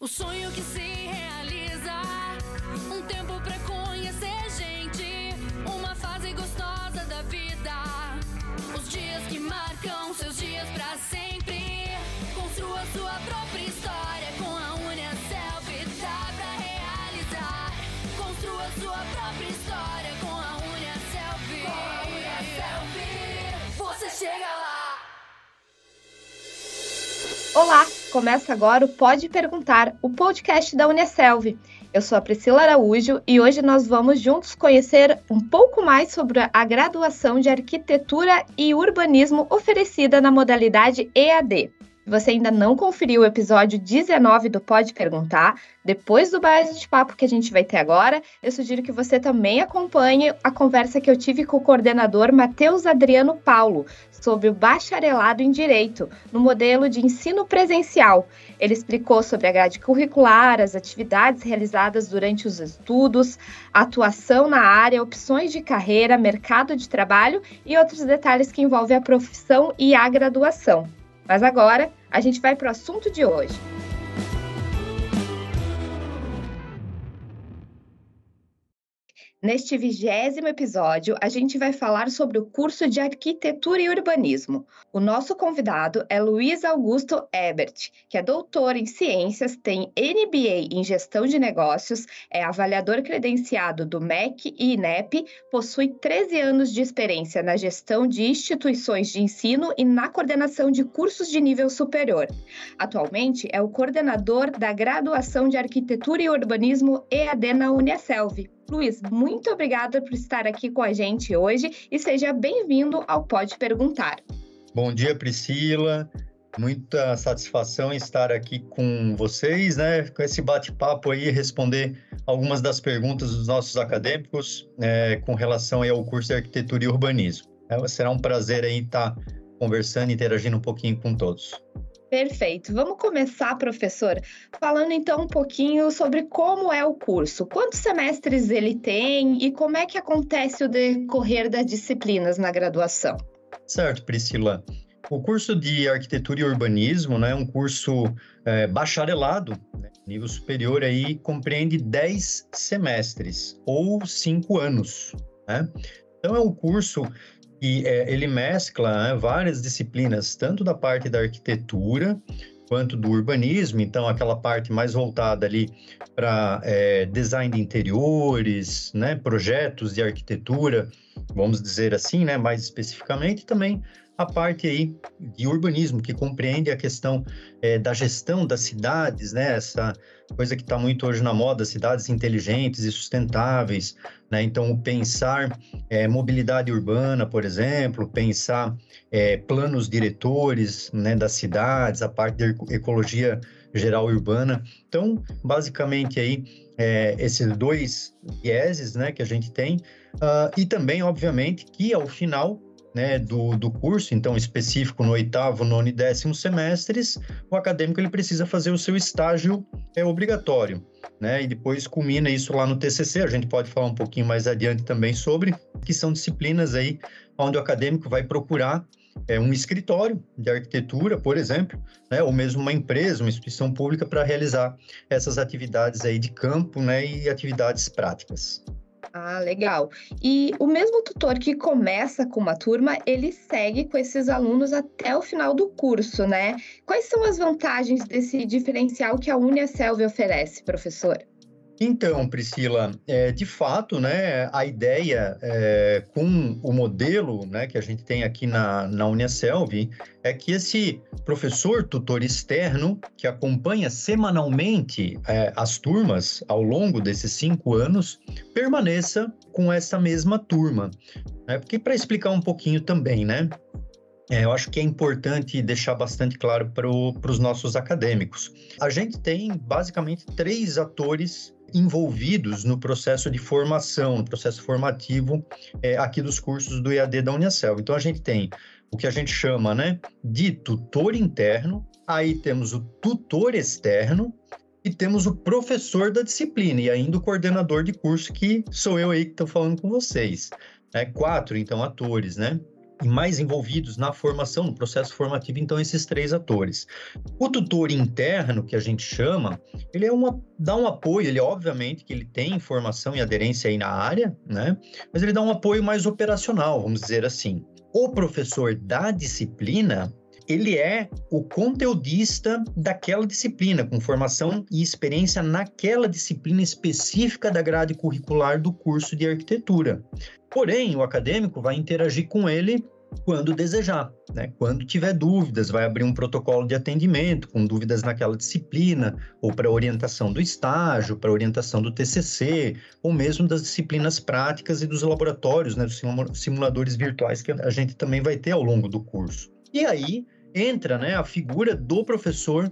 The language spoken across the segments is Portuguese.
O sonho que se realiza, um tempo pra conhecer gente, uma fase gostosa da vida. Os dias que marcam seus dias pra sempre. Construa sua própria história com a Uniaselv, dá pra realizar. Construa sua própria história com a Uniaselv. Com a você chega lá. Olá, começa agora o Pode Perguntar, o podcast da Unicelv. Eu sou a Priscila Araújo e hoje nós vamos juntos conhecer um pouco mais sobre a graduação de Arquitetura e Urbanismo oferecida na modalidade EAD. Você ainda não conferiu o episódio 19 do Pode Perguntar, depois do bate-papo que a gente vai ter agora, eu sugiro que você também acompanhe a conversa que eu tive com o coordenador Matheus Adriano Paulo sobre o bacharelado em Direito, no modelo de ensino presencial. Ele explicou sobre a grade curricular, as atividades realizadas durante os estudos, atuação na área, opções de carreira, mercado de trabalho e outros detalhes que envolvem a profissão e a graduação. Mas agora a gente vai para o assunto de hoje. Neste vigésimo episódio, a gente vai falar sobre o curso de Arquitetura e Urbanismo. O nosso convidado é Luiz Augusto Ebert, que é doutor em Ciências, tem MBA em Gestão de Negócios, é avaliador credenciado do MEC e INEP, possui 13 anos de experiência na gestão de instituições de ensino e na coordenação de cursos de nível superior. Atualmente, é o coordenador da graduação de Arquitetura e Urbanismo EAD na Unicelv. Luiz, muito obrigada por estar aqui com a gente hoje e seja bem-vindo ao Pode Perguntar. Bom dia, Priscila. Muita satisfação estar aqui com vocês, né? Com esse bate-papo aí, responder algumas das perguntas dos nossos acadêmicos é, com relação ao curso de Arquitetura e Urbanismo. É, será um prazer aí estar conversando interagindo um pouquinho com todos. Perfeito. Vamos começar, professor, falando então um pouquinho sobre como é o curso. Quantos semestres ele tem e como é que acontece o decorrer das disciplinas na graduação? Certo, Priscila. O curso de Arquitetura e Urbanismo né, é um curso é, bacharelado, né, nível superior, aí compreende 10 semestres ou 5 anos. Né? Então, é um curso e é, ele mescla né, várias disciplinas, tanto da parte da arquitetura quanto do urbanismo, então aquela parte mais voltada ali para é, design de interiores, né, projetos de arquitetura, vamos dizer assim, né, mais especificamente, também a parte aí de urbanismo, que compreende a questão é, da gestão das cidades, né? Essa coisa que está muito hoje na moda, cidades inteligentes e sustentáveis, né? Então, pensar é, mobilidade urbana, por exemplo, pensar é, planos diretores né, das cidades, a parte de ecologia geral urbana. Então, basicamente aí, é, esses dois vieses né, que a gente tem, uh, e também, obviamente, que ao final né, do, do curso, então específico no oitavo, nono e décimo semestres, o acadêmico ele precisa fazer o seu estágio é obrigatório, né, e depois culmina isso lá no TCC, a gente pode falar um pouquinho mais adiante também sobre, que são disciplinas aí onde o acadêmico vai procurar é, um escritório de arquitetura, por exemplo, né, ou mesmo uma empresa, uma instituição pública para realizar essas atividades aí de campo, né, e atividades práticas. Ah, legal. E o mesmo tutor que começa com uma turma, ele segue com esses alunos até o final do curso, né? Quais são as vantagens desse diferencial que a Uniaselv oferece, professor? Então, Priscila, é, de fato, né, a ideia é, com o modelo né, que a gente tem aqui na, na é que esse professor tutor externo, que acompanha semanalmente é, as turmas ao longo desses cinco anos, permaneça com essa mesma turma. Né? Porque, para explicar um pouquinho também, né, é, eu acho que é importante deixar bastante claro para os nossos acadêmicos. A gente tem basicamente três atores envolvidos no processo de formação, no processo formativo é, aqui dos cursos do EAD da Unicel. Então, a gente tem o que a gente chama né, de tutor interno, aí temos o tutor externo e temos o professor da disciplina e ainda o coordenador de curso, que sou eu aí que estou falando com vocês. Né? Quatro, então, atores, né? Mais envolvidos na formação, no processo formativo, então, esses três atores. O tutor interno, que a gente chama, ele é uma, dá um apoio, ele obviamente que ele tem formação e aderência aí na área, né? Mas ele dá um apoio mais operacional, vamos dizer assim. O professor da disciplina, ele é o conteudista daquela disciplina, com formação e experiência naquela disciplina específica da grade curricular do curso de arquitetura. Porém, o acadêmico vai interagir com ele quando desejar, né? Quando tiver dúvidas, vai abrir um protocolo de atendimento com dúvidas naquela disciplina, ou para orientação do estágio, para orientação do TCC, ou mesmo das disciplinas práticas e dos laboratórios, né? Dos simuladores virtuais que a gente também vai ter ao longo do curso. E aí, entra né, a figura do professor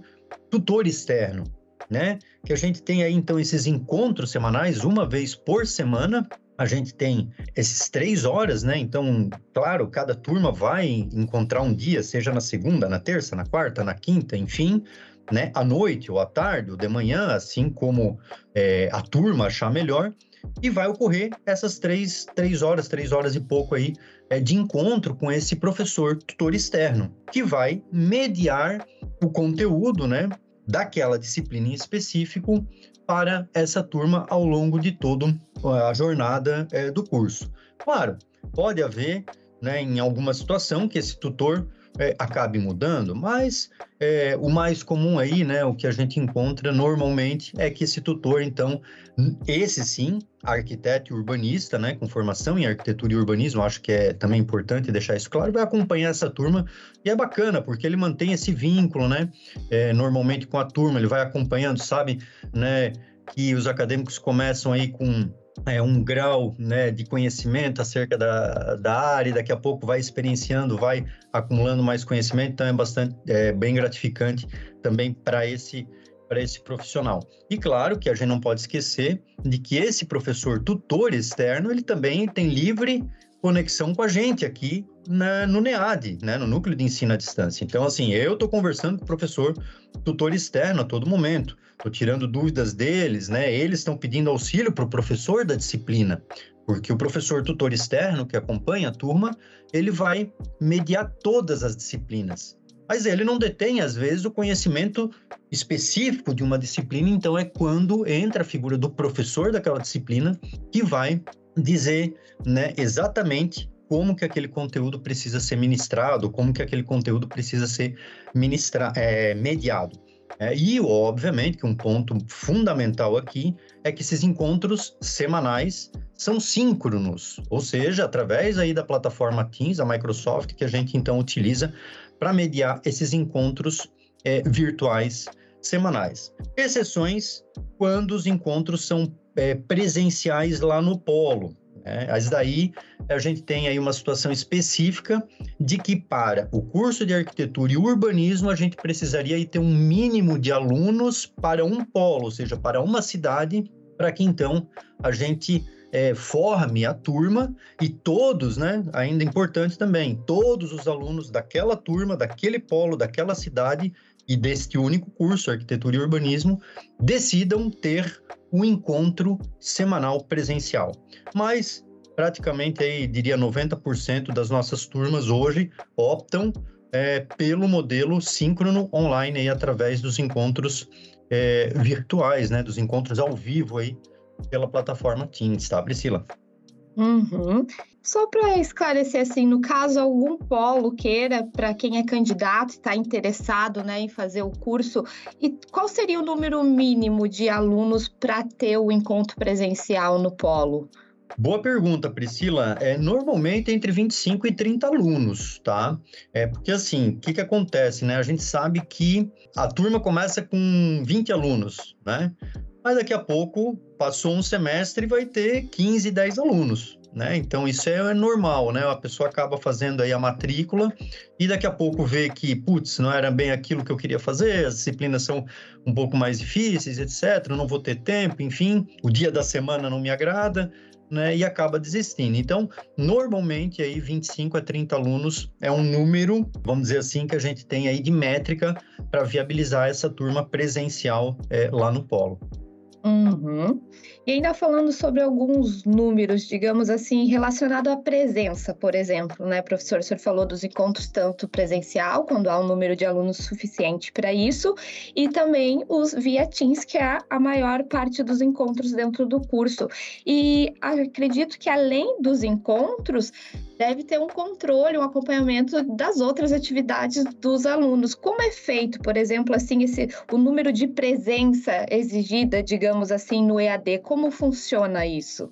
tutor externo, né? Que a gente tem aí então esses encontros semanais, uma vez por semana. A gente tem esses três horas, né? Então, claro, cada turma vai encontrar um dia, seja na segunda, na terça, na quarta, na quinta, enfim, né? À noite ou à tarde ou de manhã, assim como é, a turma achar melhor e vai ocorrer essas três, três horas, três horas e pouco aí é, de encontro com esse professor tutor externo, que vai mediar o conteúdo, né, daquela disciplina em específico para essa turma ao longo de toda a jornada é, do curso. Claro, pode haver, né, em alguma situação que esse tutor é, acabe mudando, mas é, o mais comum aí, né, o que a gente encontra normalmente é que esse tutor, então, esse sim, arquiteto e urbanista, né, com formação em arquitetura e urbanismo, acho que é também importante deixar isso claro, vai acompanhar essa turma e é bacana porque ele mantém esse vínculo, né, é, normalmente com a turma, ele vai acompanhando, sabe, né, que os acadêmicos começam aí com é, um grau né, de conhecimento acerca da, da área, e daqui a pouco vai experienciando, vai acumulando mais conhecimento, então é bastante é, bem gratificante também para esse para esse profissional. E claro que a gente não pode esquecer de que esse professor tutor externo, ele também tem livre conexão com a gente aqui na, no NEAD, né, no Núcleo de Ensino à Distância. Então, assim, eu estou conversando com o professor tutor externo a todo momento, estou tirando dúvidas deles, né, eles estão pedindo auxílio para o professor da disciplina, porque o professor tutor externo que acompanha a turma, ele vai mediar todas as disciplinas. Mas ele não detém, às vezes, o conhecimento específico de uma disciplina, então é quando entra a figura do professor daquela disciplina que vai dizer né, exatamente como que aquele conteúdo precisa ser ministrado, como que aquele conteúdo precisa ser ministra é, mediado. É, e, obviamente, que um ponto fundamental aqui é que esses encontros semanais são síncronos, ou seja, através aí da plataforma Teams, a Microsoft, que a gente então utiliza para mediar esses encontros é, virtuais semanais. Exceções quando os encontros são é, presenciais lá no polo. Né? Mas daí a gente tem aí uma situação específica de que para o curso de arquitetura e urbanismo a gente precisaria ter um mínimo de alunos para um polo, ou seja, para uma cidade, para que então a gente é, forme a turma e todos, né, ainda importante também, todos os alunos daquela turma, daquele polo, daquela cidade e deste único curso, Arquitetura e Urbanismo, decidam ter um encontro semanal presencial. Mas praticamente aí diria 90% das nossas turmas hoje optam é, pelo modelo síncrono online aí através dos encontros é, virtuais, né, dos encontros ao vivo aí pela plataforma Teams, tá, Priscila? Uhum. Só para esclarecer, assim, no caso algum polo queira, para quem é candidato e está interessado né, em fazer o curso, e qual seria o número mínimo de alunos para ter o encontro presencial no polo? Boa pergunta, Priscila. É normalmente entre 25 e 30 alunos, tá? É porque assim, o que, que acontece, né? A gente sabe que a turma começa com 20 alunos, né? Mas daqui a pouco, passou um semestre e vai ter 15, 10 alunos. Né? Então isso é normal, né? A pessoa acaba fazendo aí a matrícula e daqui a pouco vê que, putz, não era bem aquilo que eu queria fazer, as disciplinas são um pouco mais difíceis, etc. Não vou ter tempo, enfim, o dia da semana não me agrada, né? E acaba desistindo. Então, normalmente aí 25 a 30 alunos é um número, vamos dizer assim, que a gente tem aí de métrica para viabilizar essa turma presencial é, lá no polo. Uhum. E ainda falando sobre alguns números, digamos assim, relacionado à presença, por exemplo, né, professor? O senhor falou dos encontros tanto presencial, quando há um número de alunos suficiente para isso, e também os via Teams, que é a maior parte dos encontros dentro do curso. E acredito que além dos encontros, deve ter um controle, um acompanhamento das outras atividades dos alunos. Como é feito, por exemplo, assim, esse o número de presença exigida, digamos assim, no EAD? Como funciona isso?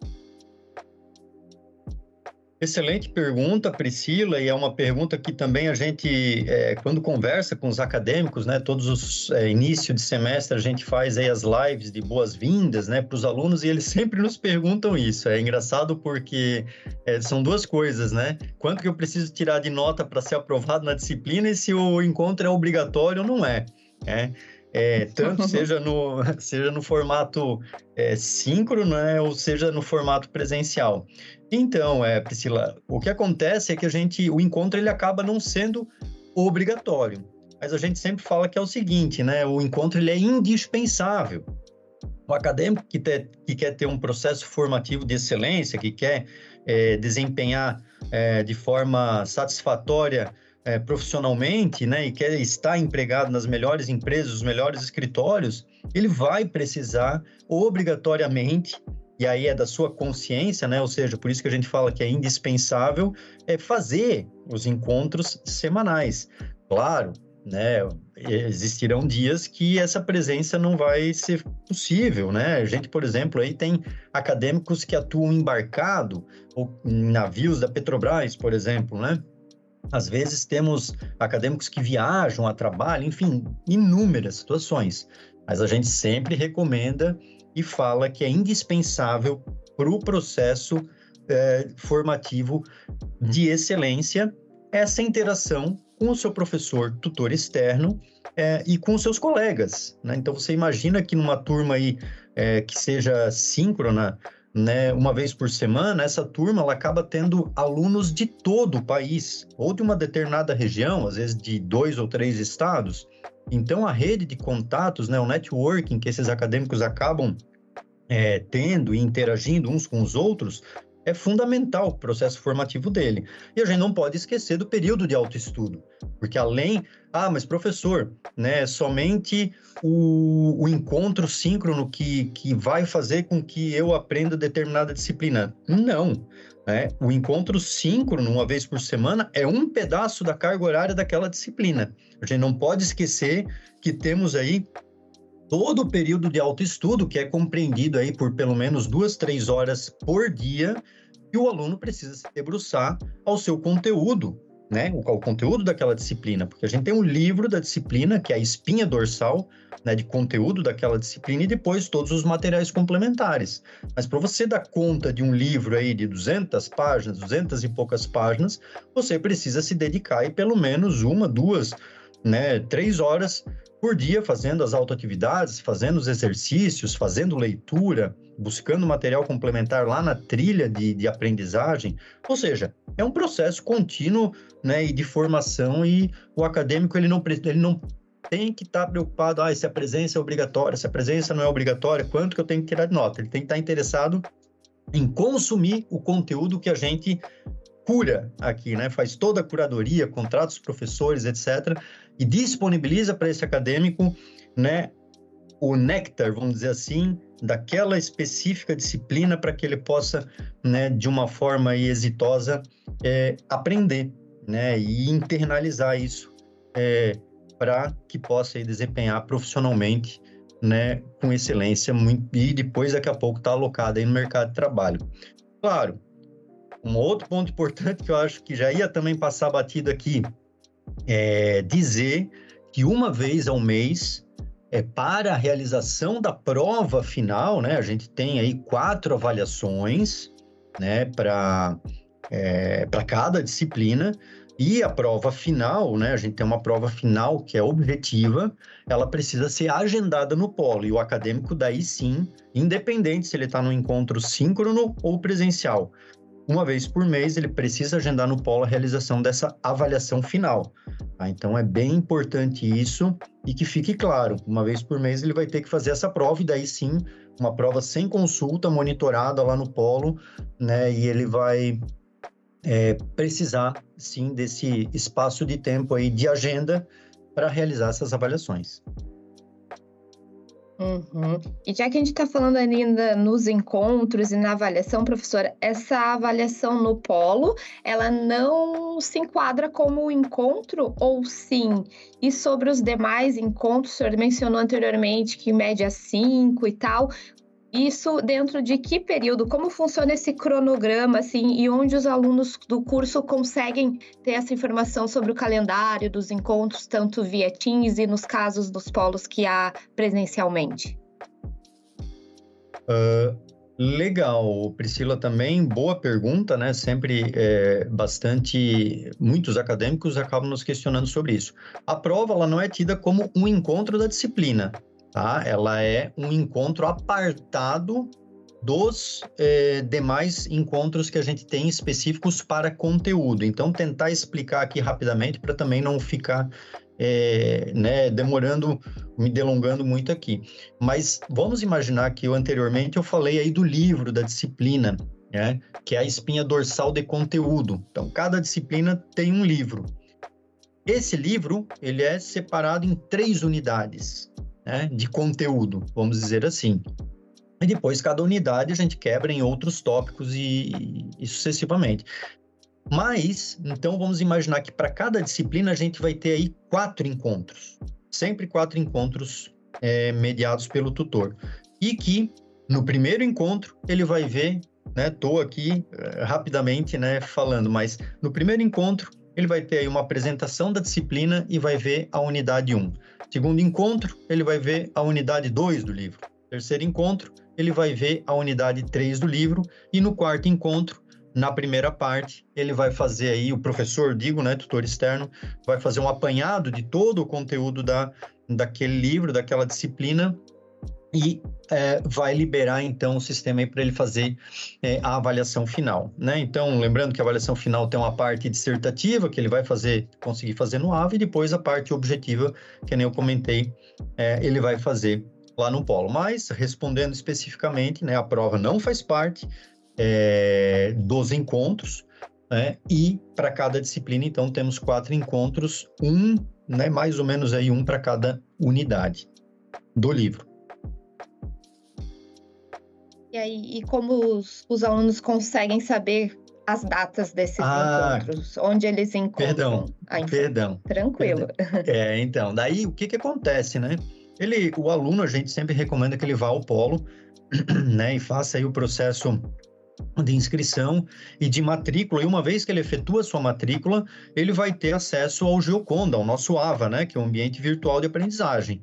Excelente pergunta, Priscila, e é uma pergunta que também a gente, é, quando conversa com os acadêmicos, né, todos os é, início de semestre a gente faz aí as lives de boas-vindas, né, para os alunos e eles sempre nos perguntam isso. É engraçado porque é, são duas coisas, né? Quanto que eu preciso tirar de nota para ser aprovado na disciplina e se o encontro é obrigatório ou não é, né? É, tanto seja no, seja no formato é, síncrono, né, ou seja no formato presencial. Então, é, Priscila, o que acontece é que a gente, o encontro ele acaba não sendo obrigatório, mas a gente sempre fala que é o seguinte, né, o encontro ele é indispensável. O acadêmico que, te, que quer ter um processo formativo de excelência, que quer é, desempenhar é, de forma satisfatória é, profissionalmente, né, e quer estar empregado nas melhores empresas, os melhores escritórios, ele vai precisar obrigatoriamente, e aí é da sua consciência, né, ou seja, por isso que a gente fala que é indispensável, é fazer os encontros semanais. Claro, né, existirão dias que essa presença não vai ser possível, né? A gente, por exemplo, aí tem acadêmicos que atuam embarcado ou em navios da Petrobras, por exemplo, né? Às vezes temos acadêmicos que viajam a trabalho, enfim, inúmeras situações. Mas a gente sempre recomenda e fala que é indispensável para o processo é, formativo de excelência essa interação com o seu professor tutor externo é, e com seus colegas. Né? Então você imagina que numa turma aí é, que seja síncrona, né, uma vez por semana, essa turma ela acaba tendo alunos de todo o país, ou de uma determinada região, às vezes de dois ou três estados. Então, a rede de contatos, né, o networking que esses acadêmicos acabam é, tendo e interagindo uns com os outros, é fundamental o processo formativo dele. E a gente não pode esquecer do período de autoestudo, porque além, ah, mas professor, né, somente o, o encontro síncrono que, que vai fazer com que eu aprenda determinada disciplina. Não, né? O encontro síncrono, uma vez por semana, é um pedaço da carga horária daquela disciplina. A gente não pode esquecer que temos aí todo o período de autoestudo, que é compreendido aí por pelo menos duas, três horas por dia, e o aluno precisa se debruçar ao seu conteúdo, né? O, o conteúdo daquela disciplina, porque a gente tem um livro da disciplina, que é a espinha dorsal, né, de conteúdo daquela disciplina, e depois todos os materiais complementares. Mas para você dar conta de um livro aí de 200 páginas, 200 e poucas páginas, você precisa se dedicar aí pelo menos uma, duas, né, três horas por dia fazendo as autoatividades, fazendo os exercícios, fazendo leitura, buscando material complementar lá na trilha de, de aprendizagem. Ou seja, é um processo contínuo né, e de formação e o acadêmico ele não, ele não tem que estar tá preocupado, ah, se a presença é obrigatória, se a presença não é obrigatória, quanto que eu tenho que tirar de nota. Ele tem que estar tá interessado em consumir o conteúdo que a gente cura aqui, né? Faz toda a curadoria, contrata os professores, etc e disponibiliza para esse acadêmico, né, o néctar, vamos dizer assim, daquela específica disciplina para que ele possa, né, de uma forma exitosa, é, aprender, né, e internalizar isso é, para que possa aí, desempenhar profissionalmente, né, com excelência muito, e depois daqui a pouco está alocado aí no mercado de trabalho. Claro, um outro ponto importante que eu acho que já ia também passar batido aqui é, dizer que uma vez ao mês, é, para a realização da prova final, né, a gente tem aí quatro avaliações né, para é, cada disciplina, e a prova final, né, a gente tem uma prova final que é objetiva, ela precisa ser agendada no polo, e o acadêmico daí sim, independente se ele está no encontro síncrono ou presencial, uma vez por mês, ele precisa agendar no polo a realização dessa avaliação final. Tá? Então, é bem importante isso e que fique claro: uma vez por mês, ele vai ter que fazer essa prova, e daí sim, uma prova sem consulta, monitorada lá no polo, né? E ele vai é, precisar, sim, desse espaço de tempo aí de agenda para realizar essas avaliações. Uhum. E já que a gente está falando ainda nos encontros e na avaliação, professora, essa avaliação no polo, ela não se enquadra como encontro ou sim? E sobre os demais encontros, o senhor mencionou anteriormente que em média cinco e tal, isso dentro de que período? Como funciona esse cronograma, assim, e onde os alunos do curso conseguem ter essa informação sobre o calendário dos encontros, tanto via Teams e nos casos dos polos que há presencialmente? Uh, legal, Priscila, também boa pergunta, né? Sempre é, bastante, muitos acadêmicos acabam nos questionando sobre isso. A prova, ela não é tida como um encontro da disciplina, tá? Ela é um encontro apartado dos eh, demais encontros que a gente tem específicos para conteúdo. Então, tentar explicar aqui rapidamente para também não ficar eh, né, demorando, me delongando muito aqui. Mas vamos imaginar que eu anteriormente eu falei aí do livro da disciplina, né, que é a espinha dorsal de conteúdo. Então, cada disciplina tem um livro. Esse livro ele é separado em três unidades né, de conteúdo, vamos dizer assim. E depois, cada unidade a gente quebra em outros tópicos e, e sucessivamente. Mas, então, vamos imaginar que para cada disciplina a gente vai ter aí quatro encontros. Sempre quatro encontros é, mediados pelo tutor. E que, no primeiro encontro, ele vai ver, né? Estou aqui é, rapidamente né, falando, mas no primeiro encontro, ele vai ter aí uma apresentação da disciplina e vai ver a unidade 1. Segundo encontro, ele vai ver a unidade 2 do livro. Terceiro encontro, ele vai ver a unidade 3 do livro. E no quarto encontro, na primeira parte, ele vai fazer aí, o professor, digo, né, tutor externo, vai fazer um apanhado de todo o conteúdo da, daquele livro, daquela disciplina, e é, vai liberar então o sistema para ele fazer é, a avaliação final, né? Então, lembrando que a avaliação final tem uma parte dissertativa que ele vai fazer, conseguir fazer no AVA e depois a parte objetiva, que nem eu comentei, é, ele vai fazer lá no polo. Mas respondendo especificamente, né, a prova não faz parte é, dos encontros, né? E para cada disciplina, então temos quatro encontros, um, né, mais ou menos aí um para cada unidade do livro. E aí, e como os, os alunos conseguem saber as datas desses ah, encontros, onde eles encontram perdão, a Perdão. Tranquilo. Perdão. É, então, daí o que que acontece, né? Ele, o aluno, a gente sempre recomenda que ele vá ao polo, né, e faça aí o processo de inscrição e de matrícula, e uma vez que ele efetua sua matrícula, ele vai ter acesso ao Geoconda, ao nosso AVA, né, que é o ambiente virtual de aprendizagem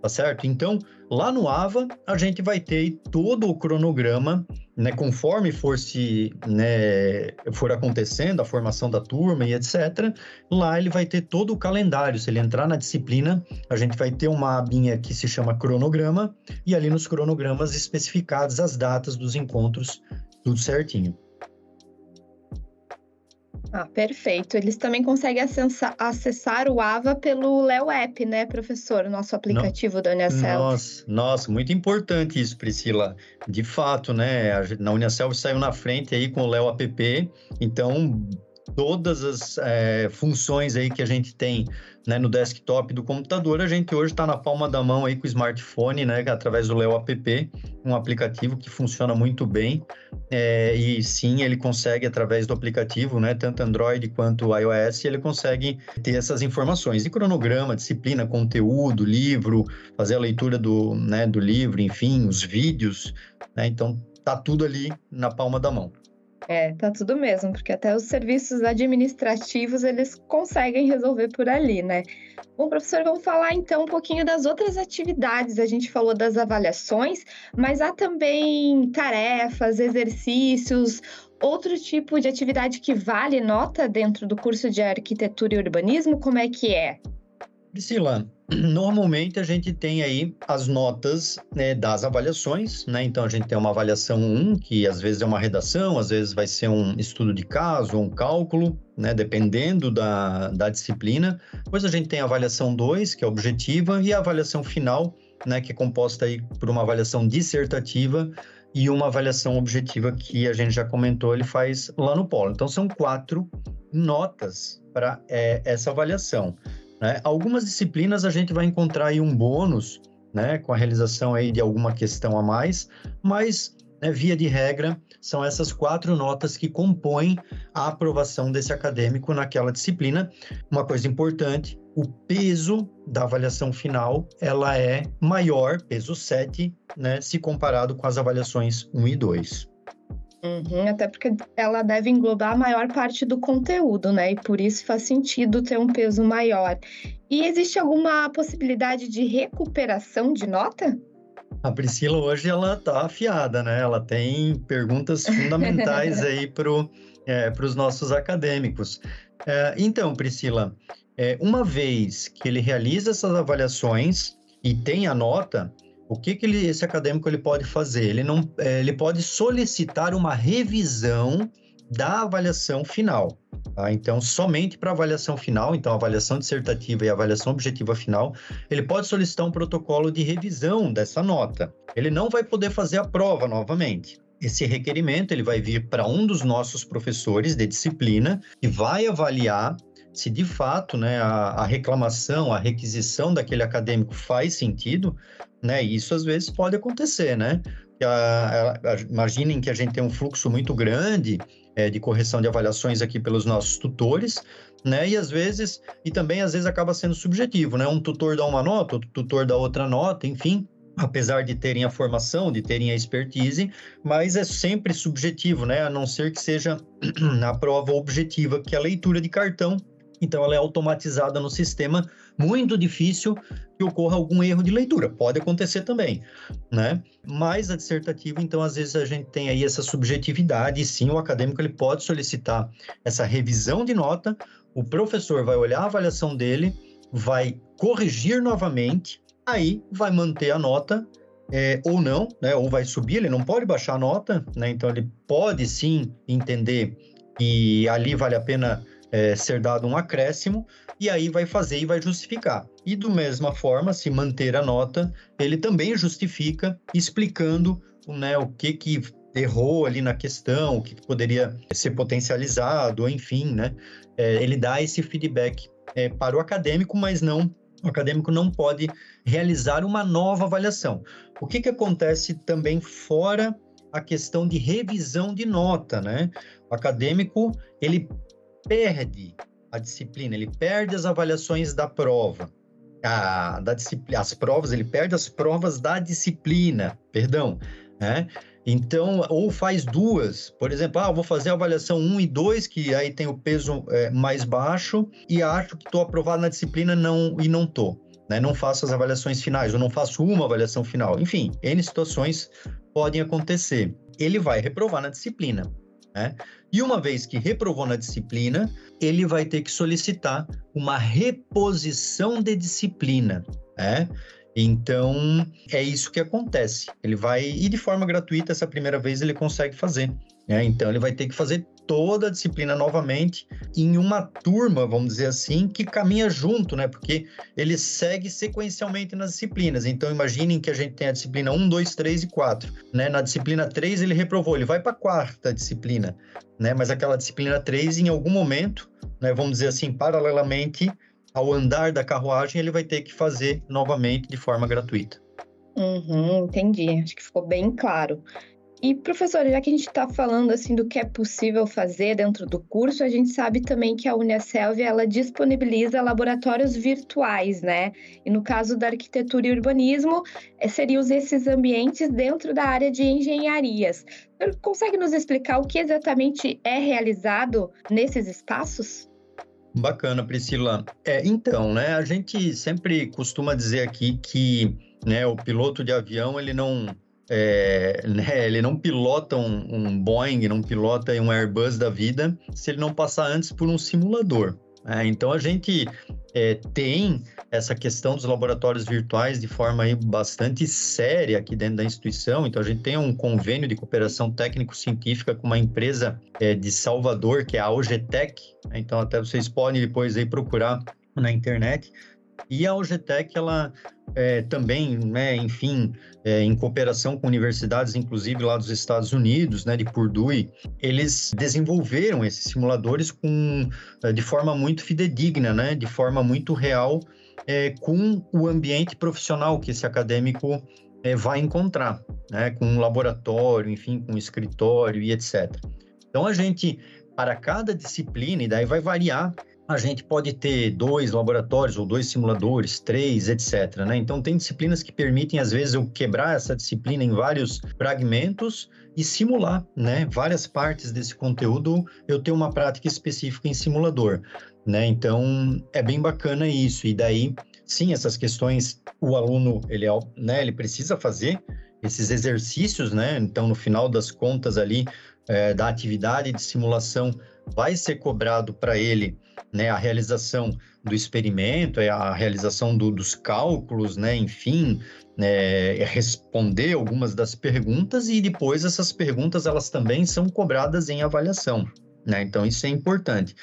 tá certo? Então, lá no AVA, a gente vai ter todo o cronograma, né, conforme for se, né, for acontecendo a formação da turma e etc. Lá ele vai ter todo o calendário. Se ele entrar na disciplina, a gente vai ter uma abinha que se chama cronograma e ali nos cronogramas especificadas as datas dos encontros, tudo certinho. Ah, perfeito. Eles também conseguem acessar, acessar o AVA pelo Léo App, né, professor? O nosso aplicativo no, da Unicelv. Nossa, nossa, muito importante isso, Priscila. De fato, né? A, na Unicelv saiu na frente aí com o Léo App, então todas as é, funções aí que a gente tem né, no desktop do computador, a gente hoje está na palma da mão aí com o smartphone, né, através do Leo App, um aplicativo que funciona muito bem. É, e sim, ele consegue, através do aplicativo, né, tanto Android quanto iOS, ele consegue ter essas informações de cronograma, disciplina, conteúdo, livro, fazer a leitura do, né, do livro, enfim, os vídeos. Né, então, tá tudo ali na palma da mão. É, tá tudo mesmo, porque até os serviços administrativos eles conseguem resolver por ali, né? Bom, professor, vamos falar então um pouquinho das outras atividades. A gente falou das avaliações, mas há também tarefas, exercícios, outro tipo de atividade que vale nota dentro do curso de arquitetura e urbanismo? Como é que é? Priscila, normalmente a gente tem aí as notas né, das avaliações, né? Então a gente tem uma avaliação 1, que às vezes é uma redação, às vezes vai ser um estudo de caso, um cálculo, né? Dependendo da, da disciplina. Depois a gente tem a avaliação 2, que é objetiva, e a avaliação final, né? Que é composta aí por uma avaliação dissertativa e uma avaliação objetiva que a gente já comentou, ele faz lá no polo. Então são quatro notas para é, essa avaliação. Né? Algumas disciplinas a gente vai encontrar aí um bônus, né, com a realização aí de alguma questão a mais, mas né, via de regra são essas quatro notas que compõem a aprovação desse acadêmico naquela disciplina. Uma coisa importante, o peso da avaliação final ela é maior, peso 7, né, se comparado com as avaliações 1 e 2. Uhum, até porque ela deve englobar a maior parte do conteúdo, né? E por isso faz sentido ter um peso maior. E existe alguma possibilidade de recuperação de nota? A Priscila hoje ela tá afiada, né? Ela tem perguntas fundamentais aí para é, os nossos acadêmicos. É, então, Priscila, é, uma vez que ele realiza essas avaliações e tem a nota, o que, que ele, esse acadêmico ele pode fazer? Ele, não, é, ele pode solicitar uma revisão da avaliação final. Tá? Então, somente para avaliação final, então avaliação dissertativa e avaliação objetiva final, ele pode solicitar um protocolo de revisão dessa nota. Ele não vai poder fazer a prova novamente. Esse requerimento ele vai vir para um dos nossos professores de disciplina e vai avaliar se de fato né, a, a, reclamação, a requisição daquele acadêmico faz sentido, né? Isso às vezes pode acontecer, né? A, a, imaginem que a gente tem um fluxo muito grande é, de correção de avaliações aqui pelos nossos tutores, né? E às vezes, e também às vezes acaba sendo subjetivo, né? Um tutor dá uma nota, outro tutor dá outra nota, enfim, apesar de terem a formação, de terem a expertise, mas é sempre subjetivo, né? A não ser que seja na prova objetiva, que é a leitura de cartão então ela é automatizada no sistema, muito difícil que ocorra algum erro de leitura. Pode acontecer também, né? Mas a dissertativa, então, às vezes a gente tem aí essa subjetividade, e sim, o acadêmico ele pode solicitar essa revisão de nota, o professor vai olhar a avaliação dele, vai corrigir novamente, aí vai manter a nota é, ou não, né? Ou vai subir, ele não pode baixar a nota, né? Então ele pode sim entender que ali vale a pena é, ser dado um acréscimo, e aí vai fazer e vai justificar. E do mesma forma, se manter a nota, ele também justifica, explicando né, o que, que errou ali na questão, o que, que poderia ser potencializado, enfim, né? É, ele dá esse feedback é, para o acadêmico, mas não o acadêmico não pode realizar uma nova avaliação. O que, que acontece também fora a questão de revisão de nota, né? O acadêmico ele perde a disciplina, ele perde as avaliações da prova. A, da disciplina, as provas, ele perde as provas da disciplina, perdão, né? Então, ou faz duas, por exemplo, ah, vou fazer a avaliação 1 e 2, que aí tem o peso é, mais baixo, e acho que estou aprovado na disciplina não, e não estou. Né? Não faço as avaliações finais, ou não faço uma avaliação final. Enfim, N situações podem acontecer. Ele vai reprovar na disciplina. Né? E uma vez que reprovou na disciplina, ele vai ter que solicitar uma reposição de disciplina. Né? Então, é isso que acontece. Ele vai, e de forma gratuita, essa primeira vez ele consegue fazer. Né? Então, ele vai ter que fazer toda a disciplina novamente em uma turma, vamos dizer assim, que caminha junto, né? Porque ele segue sequencialmente nas disciplinas. Então, imaginem que a gente tem a disciplina 1, 2, 3 e 4. Né? Na disciplina 3, ele reprovou, ele vai para a quarta disciplina, né? Mas aquela disciplina 3, em algum momento, né, vamos dizer assim, paralelamente ao andar da carruagem, ele vai ter que fazer novamente de forma gratuita. Uhum, entendi. Acho que ficou bem claro. E, professora, já que a gente está falando assim do que é possível fazer dentro do curso, a gente sabe também que a Unicelv ela disponibiliza laboratórios virtuais, né? E no caso da arquitetura e urbanismo, eh, seriam esses ambientes dentro da área de engenharias. Consegue nos explicar o que exatamente é realizado nesses espaços? Bacana, Priscila. É, então, né, a gente sempre costuma dizer aqui que né, o piloto de avião ele não é, né, ele não pilota um, um, Boeing, não pilota um Airbus da vida se ele não passar antes por um simulador. É, então a gente é, tem essa questão dos laboratórios virtuais de forma aí bastante séria aqui dentro da instituição. Então a gente tem um convênio de cooperação técnico-científica com uma empresa é, de Salvador, que é a OGTEC. Então até vocês podem depois aí procurar na internet. E a OGTEC, ela é, também, né, enfim, é, em cooperação com universidades, inclusive lá dos Estados Unidos, né, de Purdue, eles desenvolveram esses simuladores com, é, de forma muito fidedigna, né, de forma muito real, é, com o ambiente profissional que esse acadêmico é, vai encontrar, né, com um laboratório, enfim, com um escritório e etc. Então, a gente, para cada disciplina, e daí vai variar a gente pode ter dois laboratórios ou dois simuladores, três, etc. Né? Então, tem disciplinas que permitem, às vezes, eu quebrar essa disciplina em vários fragmentos e simular né? várias partes desse conteúdo, eu ter uma prática específica em simulador. Né? Então, é bem bacana isso. E daí, sim, essas questões, o aluno, ele, é, né, ele precisa fazer esses exercícios, né? Então, no final das contas ali, é, da atividade de simulação, vai ser cobrado para ele né, a realização do experimento, é a realização do, dos cálculos, né, enfim, né, é responder algumas das perguntas e depois essas perguntas elas também são cobradas em avaliação. Né? Então, isso é importante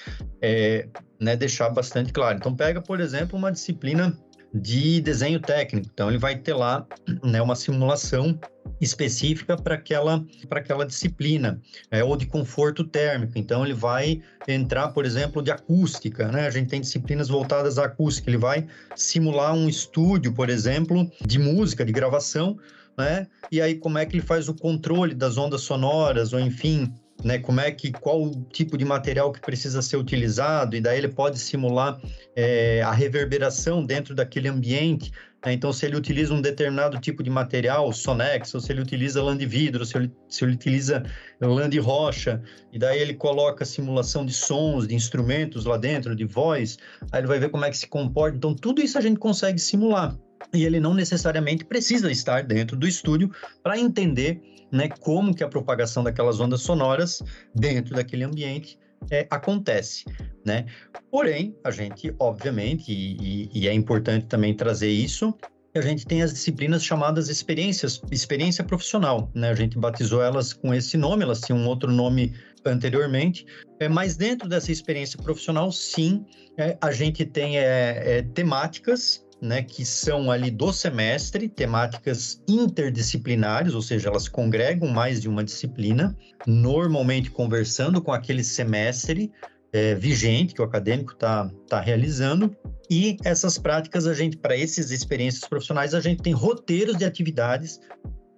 é, né, deixar bastante claro. Então, pega, por exemplo, uma disciplina de desenho técnico. Então, ele vai ter lá né, uma simulação específica para aquela, aquela disciplina, é, ou de conforto térmico. Então, ele vai entrar, por exemplo, de acústica, né? A gente tem disciplinas voltadas à acústica. Ele vai simular um estúdio, por exemplo, de música, de gravação, né? E aí, como é que ele faz o controle das ondas sonoras, ou enfim, né, como é que qual o tipo de material que precisa ser utilizado e daí ele pode simular é, a reverberação dentro daquele ambiente. Né? Então, se ele utiliza um determinado tipo de material, Sonex, ou se ele utiliza lã de vidro, se ele, se ele utiliza lã de rocha, e daí ele coloca simulação de sons, de instrumentos lá dentro, de voz, aí ele vai ver como é que se comporta. Então, tudo isso a gente consegue simular. E ele não necessariamente precisa estar dentro do estúdio para entender né, como que a propagação daquelas ondas sonoras dentro daquele ambiente é, acontece, né? Porém, a gente, obviamente, e, e, é importante também trazer isso, a gente tem as disciplinas chamadas experiências, experiência profissional, né? A gente batizou elas com esse nome, elas tinham um outro nome anteriormente, é, mas dentro dessa experiência profissional, sim, é, a gente tem é, é temáticas né, que são ali do semestre, temáticas interdisciplinares, ou seja, elas congregam mais de uma disciplina, normalmente conversando com aquele semestre é, vigente que o acadêmico está tá realizando. E essas práticas, a gente, para essas experiências profissionais, a gente tem roteiros de atividades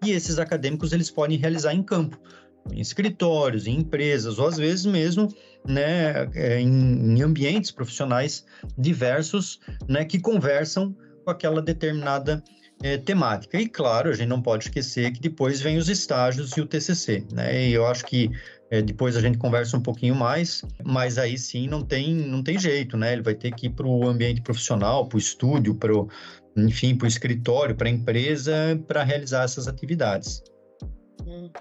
e esses acadêmicos eles podem realizar em campo, em escritórios, em empresas, ou às vezes mesmo né, é, em, em ambientes profissionais diversos, né, que conversam com aquela determinada é, temática. E claro, a gente não pode esquecer que depois vem os estágios e o TCC, né? E eu acho que é, depois a gente conversa um pouquinho mais, mas aí sim não tem, não tem jeito, né? Ele vai ter que ir para o ambiente profissional, para o estúdio, para enfim, para o escritório, para a empresa, para realizar essas atividades.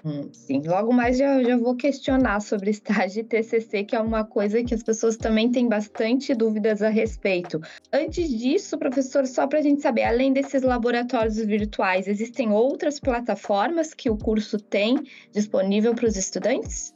Uhum, sim, logo mais já, já vou questionar sobre estágio e TCC, que é uma coisa que as pessoas também têm bastante dúvidas a respeito. Antes disso, professor, só para a gente saber, além desses laboratórios virtuais, existem outras plataformas que o curso tem disponível para os estudantes?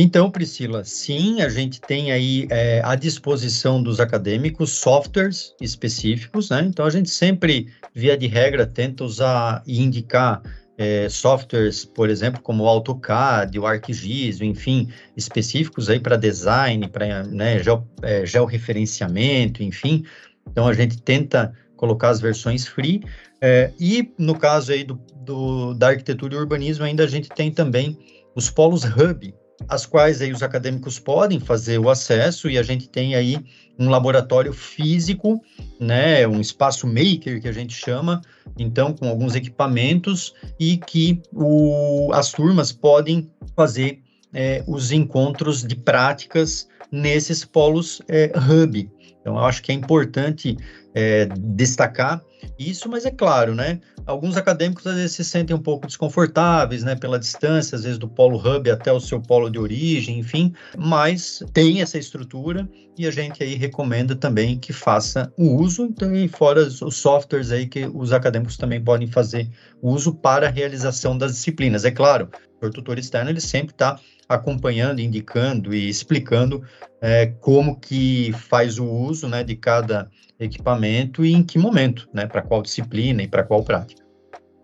Então, Priscila, sim, a gente tem aí é, à disposição dos acadêmicos softwares específicos, né? Então, a gente sempre, via de regra, tenta usar e indicar é, softwares, por exemplo, como o AutoCAD, o ArcGIS, enfim, específicos aí para design, para né, geo, é, georreferenciamento, enfim. Então, a gente tenta colocar as versões free. É, e no caso aí do, do, da arquitetura e urbanismo, ainda a gente tem também os polos hub, as quais aí os acadêmicos podem fazer o acesso e a gente tem aí um laboratório físico, né, um espaço maker que a gente chama, então com alguns equipamentos e que o, as turmas podem fazer é, os encontros de práticas nesses polos é, hub. Então, eu acho que é importante é, destacar isso, mas é claro, né? Alguns acadêmicos às vezes se sentem um pouco desconfortáveis, né, pela distância, às vezes do polo hub até o seu polo de origem, enfim, mas tem essa estrutura e a gente aí recomenda também que faça o uso, então, e fora os softwares aí que os acadêmicos também podem fazer uso para a realização das disciplinas. É claro, o tutor externo ele sempre está acompanhando, indicando e explicando é, como que faz o uso né, de cada equipamento e em que momento, né, para qual disciplina e para qual prática.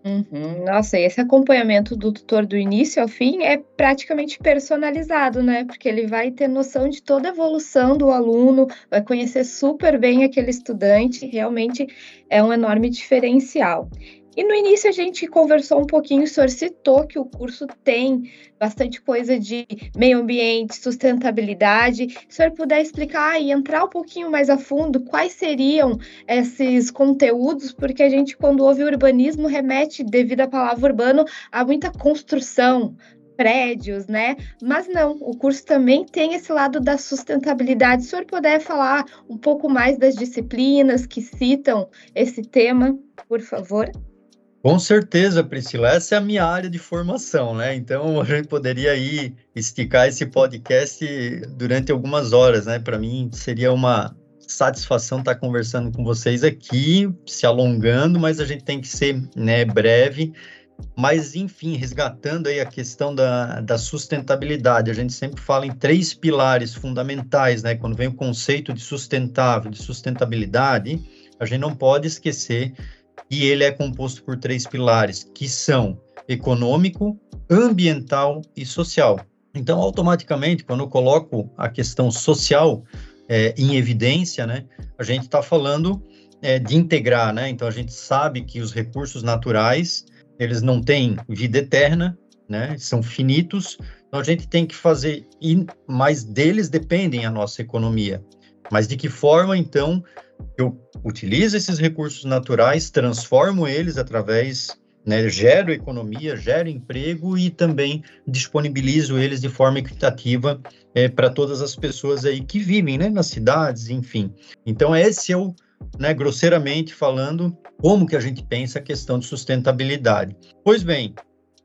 Uhum. Nossa, e esse acompanhamento do tutor do início ao fim é praticamente personalizado, né? Porque ele vai ter noção de toda a evolução do aluno, vai conhecer super bem aquele estudante, realmente é um enorme diferencial. E no início a gente conversou um pouquinho, o senhor citou que o curso tem bastante coisa de meio ambiente, sustentabilidade. Se o senhor puder explicar e entrar um pouquinho mais a fundo, quais seriam esses conteúdos, porque a gente, quando ouve urbanismo, remete, devido à palavra urbano, a muita construção, prédios, né? Mas não, o curso também tem esse lado da sustentabilidade. Se o senhor puder falar um pouco mais das disciplinas que citam esse tema, por favor. Com certeza, Priscila, essa é a minha área de formação, né? Então a gente poderia aí esticar esse podcast durante algumas horas, né? Para mim seria uma satisfação estar conversando com vocês aqui, se alongando, mas a gente tem que ser né, breve. Mas, enfim, resgatando aí a questão da, da sustentabilidade, a gente sempre fala em três pilares fundamentais, né? Quando vem o conceito de sustentável, de sustentabilidade, a gente não pode esquecer e ele é composto por três pilares, que são econômico, ambiental e social. Então, automaticamente, quando eu coloco a questão social é, em evidência, né, a gente está falando é, de integrar, né? Então, a gente sabe que os recursos naturais, eles não têm vida eterna, né? São finitos. Então, a gente tem que fazer, mas deles dependem a nossa economia. Mas de que forma, então, eu utilizo esses recursos naturais, transformo eles através, né, gero economia, gero emprego e também disponibilizo eles de forma equitativa é, para todas as pessoas aí que vivem, né, nas cidades, enfim. Então, esse é o, né, grosseiramente falando, como que a gente pensa a questão de sustentabilidade. Pois bem,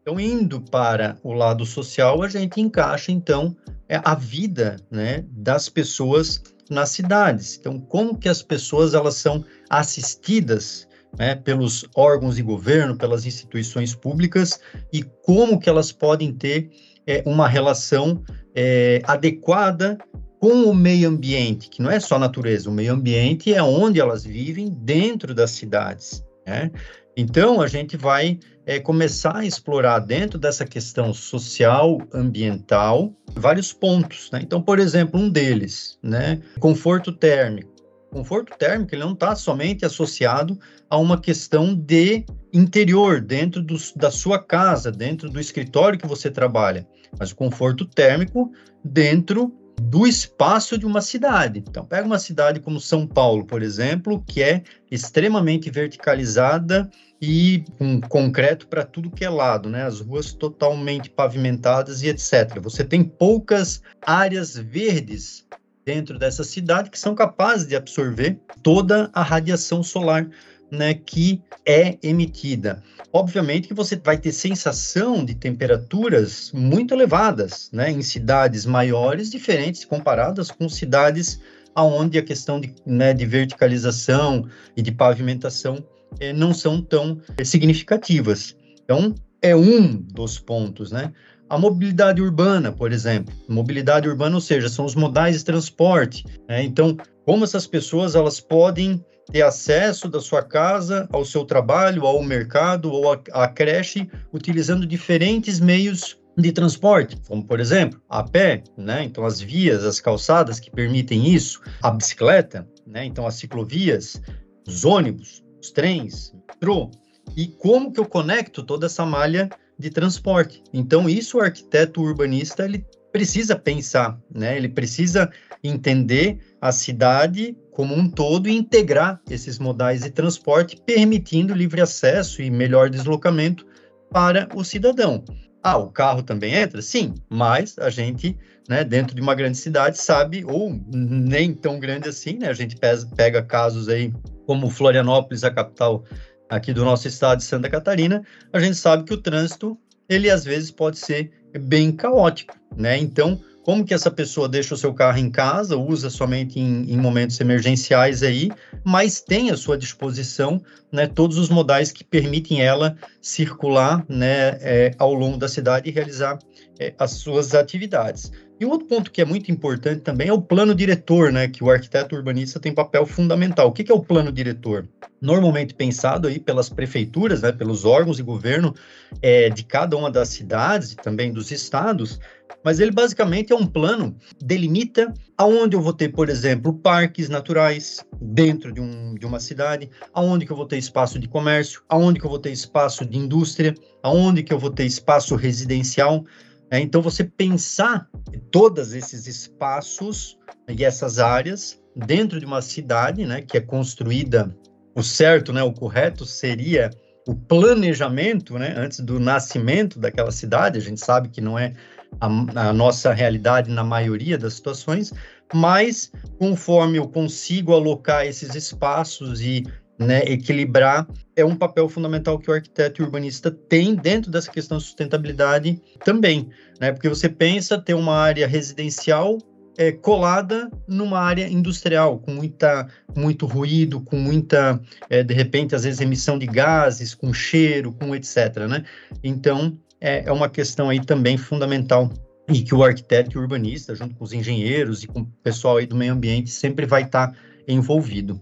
então, indo para o lado social, a gente encaixa, então, é, a vida né, das pessoas nas cidades. Então, como que as pessoas elas são assistidas né, pelos órgãos de governo, pelas instituições públicas e como que elas podem ter é, uma relação é, adequada com o meio ambiente, que não é só natureza, o meio ambiente é onde elas vivem dentro das cidades. Né? Então, a gente vai é, começar a explorar dentro dessa questão social, ambiental, vários pontos. Né? Então, por exemplo, um deles, né, conforto térmico. Conforto térmico ele não está somente associado a uma questão de interior, dentro do, da sua casa, dentro do escritório que você trabalha, mas o conforto térmico dentro do espaço de uma cidade. Então, pega uma cidade como São Paulo, por exemplo, que é extremamente verticalizada e com concreto para tudo que é lado, né? As ruas totalmente pavimentadas e etc. Você tem poucas áreas verdes dentro dessa cidade que são capazes de absorver toda a radiação solar né, que é emitida. Obviamente que você vai ter sensação de temperaturas muito elevadas, né, em cidades maiores, diferentes comparadas com cidades aonde a questão de, né, de verticalização e de pavimentação eh, não são tão significativas. Então, é um dos pontos, né? A mobilidade urbana, por exemplo, mobilidade urbana, ou seja, são os modais de transporte. Né? Então, como essas pessoas elas podem ter acesso da sua casa ao seu trabalho, ao mercado ou à creche, utilizando diferentes meios de transporte, como por exemplo a pé, né? Então as vias, as calçadas que permitem isso, a bicicleta, né? Então as ciclovias, os ônibus, os trens, metrô. E como que eu conecto toda essa malha de transporte? Então isso o arquiteto urbanista ele precisa pensar, né? Ele precisa entender a cidade como um todo e integrar esses modais de transporte, permitindo livre acesso e melhor deslocamento para o cidadão. Ah, o carro também entra? Sim, mas a gente, né, dentro de uma grande cidade, sabe, ou nem tão grande assim, né? A gente pega casos aí como Florianópolis, a capital aqui do nosso estado de Santa Catarina, a gente sabe que o trânsito, ele às vezes pode ser bem caótico, né? Então, como que essa pessoa deixa o seu carro em casa, usa somente em, em momentos emergenciais aí, mas tem à sua disposição né, todos os modais que permitem ela circular né, é, ao longo da cidade e realizar é, as suas atividades. E outro ponto que é muito importante também é o plano diretor, né, que o arquiteto urbanista tem papel fundamental. O que, que é o plano diretor? Normalmente pensado aí pelas prefeituras, né, pelos órgãos de governo é, de cada uma das cidades e também dos estados, mas ele basicamente é um plano, delimita aonde eu vou ter, por exemplo, parques naturais dentro de, um, de uma cidade, aonde que eu vou ter espaço de comércio, aonde que eu vou ter espaço de indústria, aonde que eu vou ter espaço residencial, é, então, você pensar todos esses espaços e essas áreas dentro de uma cidade, né, que é construída, o certo, né, o correto seria o planejamento, né, antes do nascimento daquela cidade. A gente sabe que não é a, a nossa realidade na maioria das situações, mas conforme eu consigo alocar esses espaços e né, equilibrar é um papel fundamental que o arquiteto e o urbanista tem dentro dessa questão de sustentabilidade também, né? Porque você pensa ter uma área residencial é, colada numa área industrial, com muita, muito ruído, com muita, é, de repente, às vezes, emissão de gases, com cheiro, com etc. Né? Então, é, é uma questão aí também fundamental e que o arquiteto e o urbanista, junto com os engenheiros e com o pessoal aí do meio ambiente, sempre vai estar envolvido.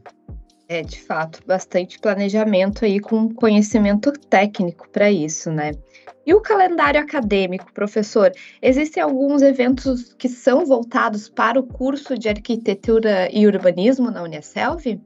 É, de fato, bastante planejamento aí com conhecimento técnico para isso, né? E o calendário acadêmico, professor? Existem alguns eventos que são voltados para o curso de arquitetura e urbanismo na Unicelv?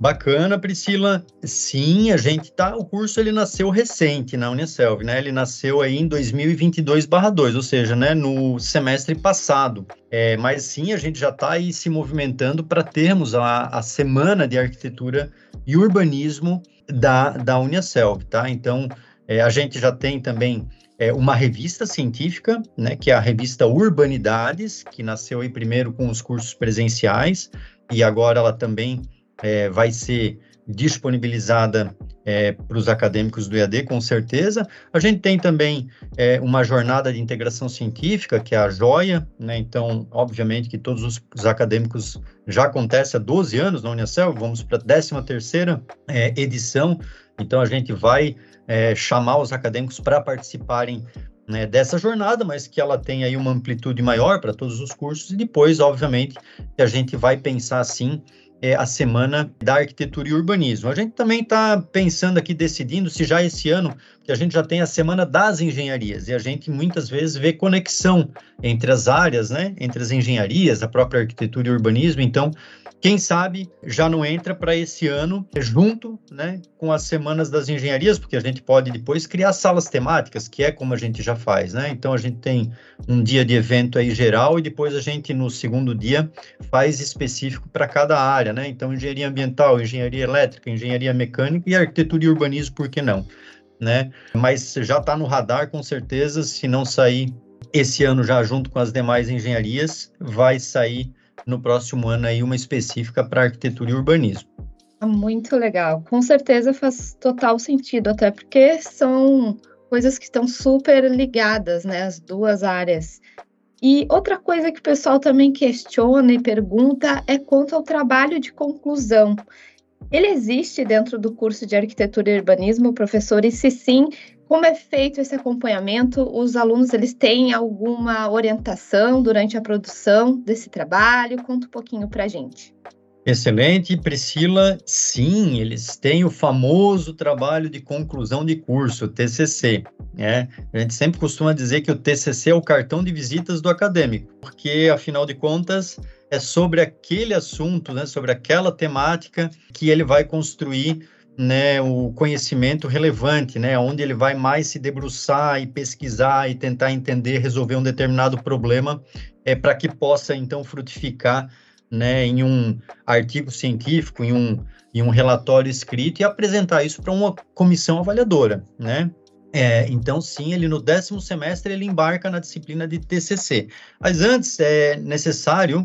Bacana, Priscila. Sim, a gente tá. O curso ele nasceu recente na Unicelv, né? Ele nasceu aí em 2022/2, ou seja, né, no semestre passado. É, mas sim, a gente já está aí se movimentando para termos a, a semana de arquitetura e urbanismo da da Unicelv, tá? Então, é, a gente já tem também é, uma revista científica, né, que é a revista Urbanidades, que nasceu aí primeiro com os cursos presenciais e agora ela também é, vai ser disponibilizada é, para os acadêmicos do EAD, com certeza. A gente tem também é, uma jornada de integração científica, que é a JOIA, né? então, obviamente, que todos os, os, acadêmicos já acontece há 12 anos na Unicel, vamos para a 13 terceira é, edição, então a gente vai é, chamar os acadêmicos para participarem né, dessa jornada, mas que ela tem aí uma amplitude maior para todos os cursos, e depois, obviamente, que a gente vai pensar, sim, é, a Semana da Arquitetura e Urbanismo. A gente também está pensando aqui, decidindo se já esse ano, que a gente já tem a Semana das Engenharias, e a gente muitas vezes vê conexão entre as áreas, né, entre as engenharias, a própria arquitetura e urbanismo, então quem sabe já não entra para esse ano junto né, com as semanas das engenharias, porque a gente pode depois criar salas temáticas, que é como a gente já faz, né? Então a gente tem um dia de evento aí geral e depois a gente no segundo dia faz específico para cada área, né? Então engenharia ambiental, engenharia elétrica, engenharia mecânica e arquitetura e urbanismo, por que não? Né? Mas já está no radar com certeza, se não sair esse ano já junto com as demais engenharias, vai sair no próximo ano aí uma específica para arquitetura e urbanismo. Muito legal. Com certeza faz total sentido, até porque são coisas que estão super ligadas, né, as duas áreas. E outra coisa que o pessoal também questiona e pergunta é quanto ao trabalho de conclusão. Ele existe dentro do curso de arquitetura e urbanismo, professor? E se sim, como é feito esse acompanhamento? Os alunos eles têm alguma orientação durante a produção desse trabalho? Conta um pouquinho para gente. Excelente, Priscila. Sim, eles têm o famoso trabalho de conclusão de curso, TCC. Né? A gente sempre costuma dizer que o TCC é o cartão de visitas do acadêmico, porque afinal de contas é sobre aquele assunto, né, sobre aquela temática que ele vai construir né, o conhecimento relevante, né, onde ele vai mais se debruçar e pesquisar e tentar entender, resolver um determinado problema, é para que possa então frutificar, né, em um artigo científico, em um, em um relatório escrito e apresentar isso para uma comissão avaliadora, né? É, então, sim, ele no décimo semestre ele embarca na disciplina de TCC. Mas antes é necessário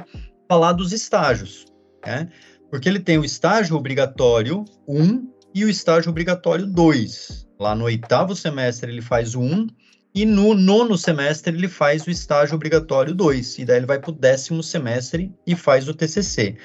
falar dos estágios, né? Porque ele tem o estágio obrigatório 1, e o estágio obrigatório 2. Lá no oitavo semestre ele faz o 1 e no nono semestre ele faz o estágio obrigatório 2. E daí ele vai para o décimo semestre e faz o TCC.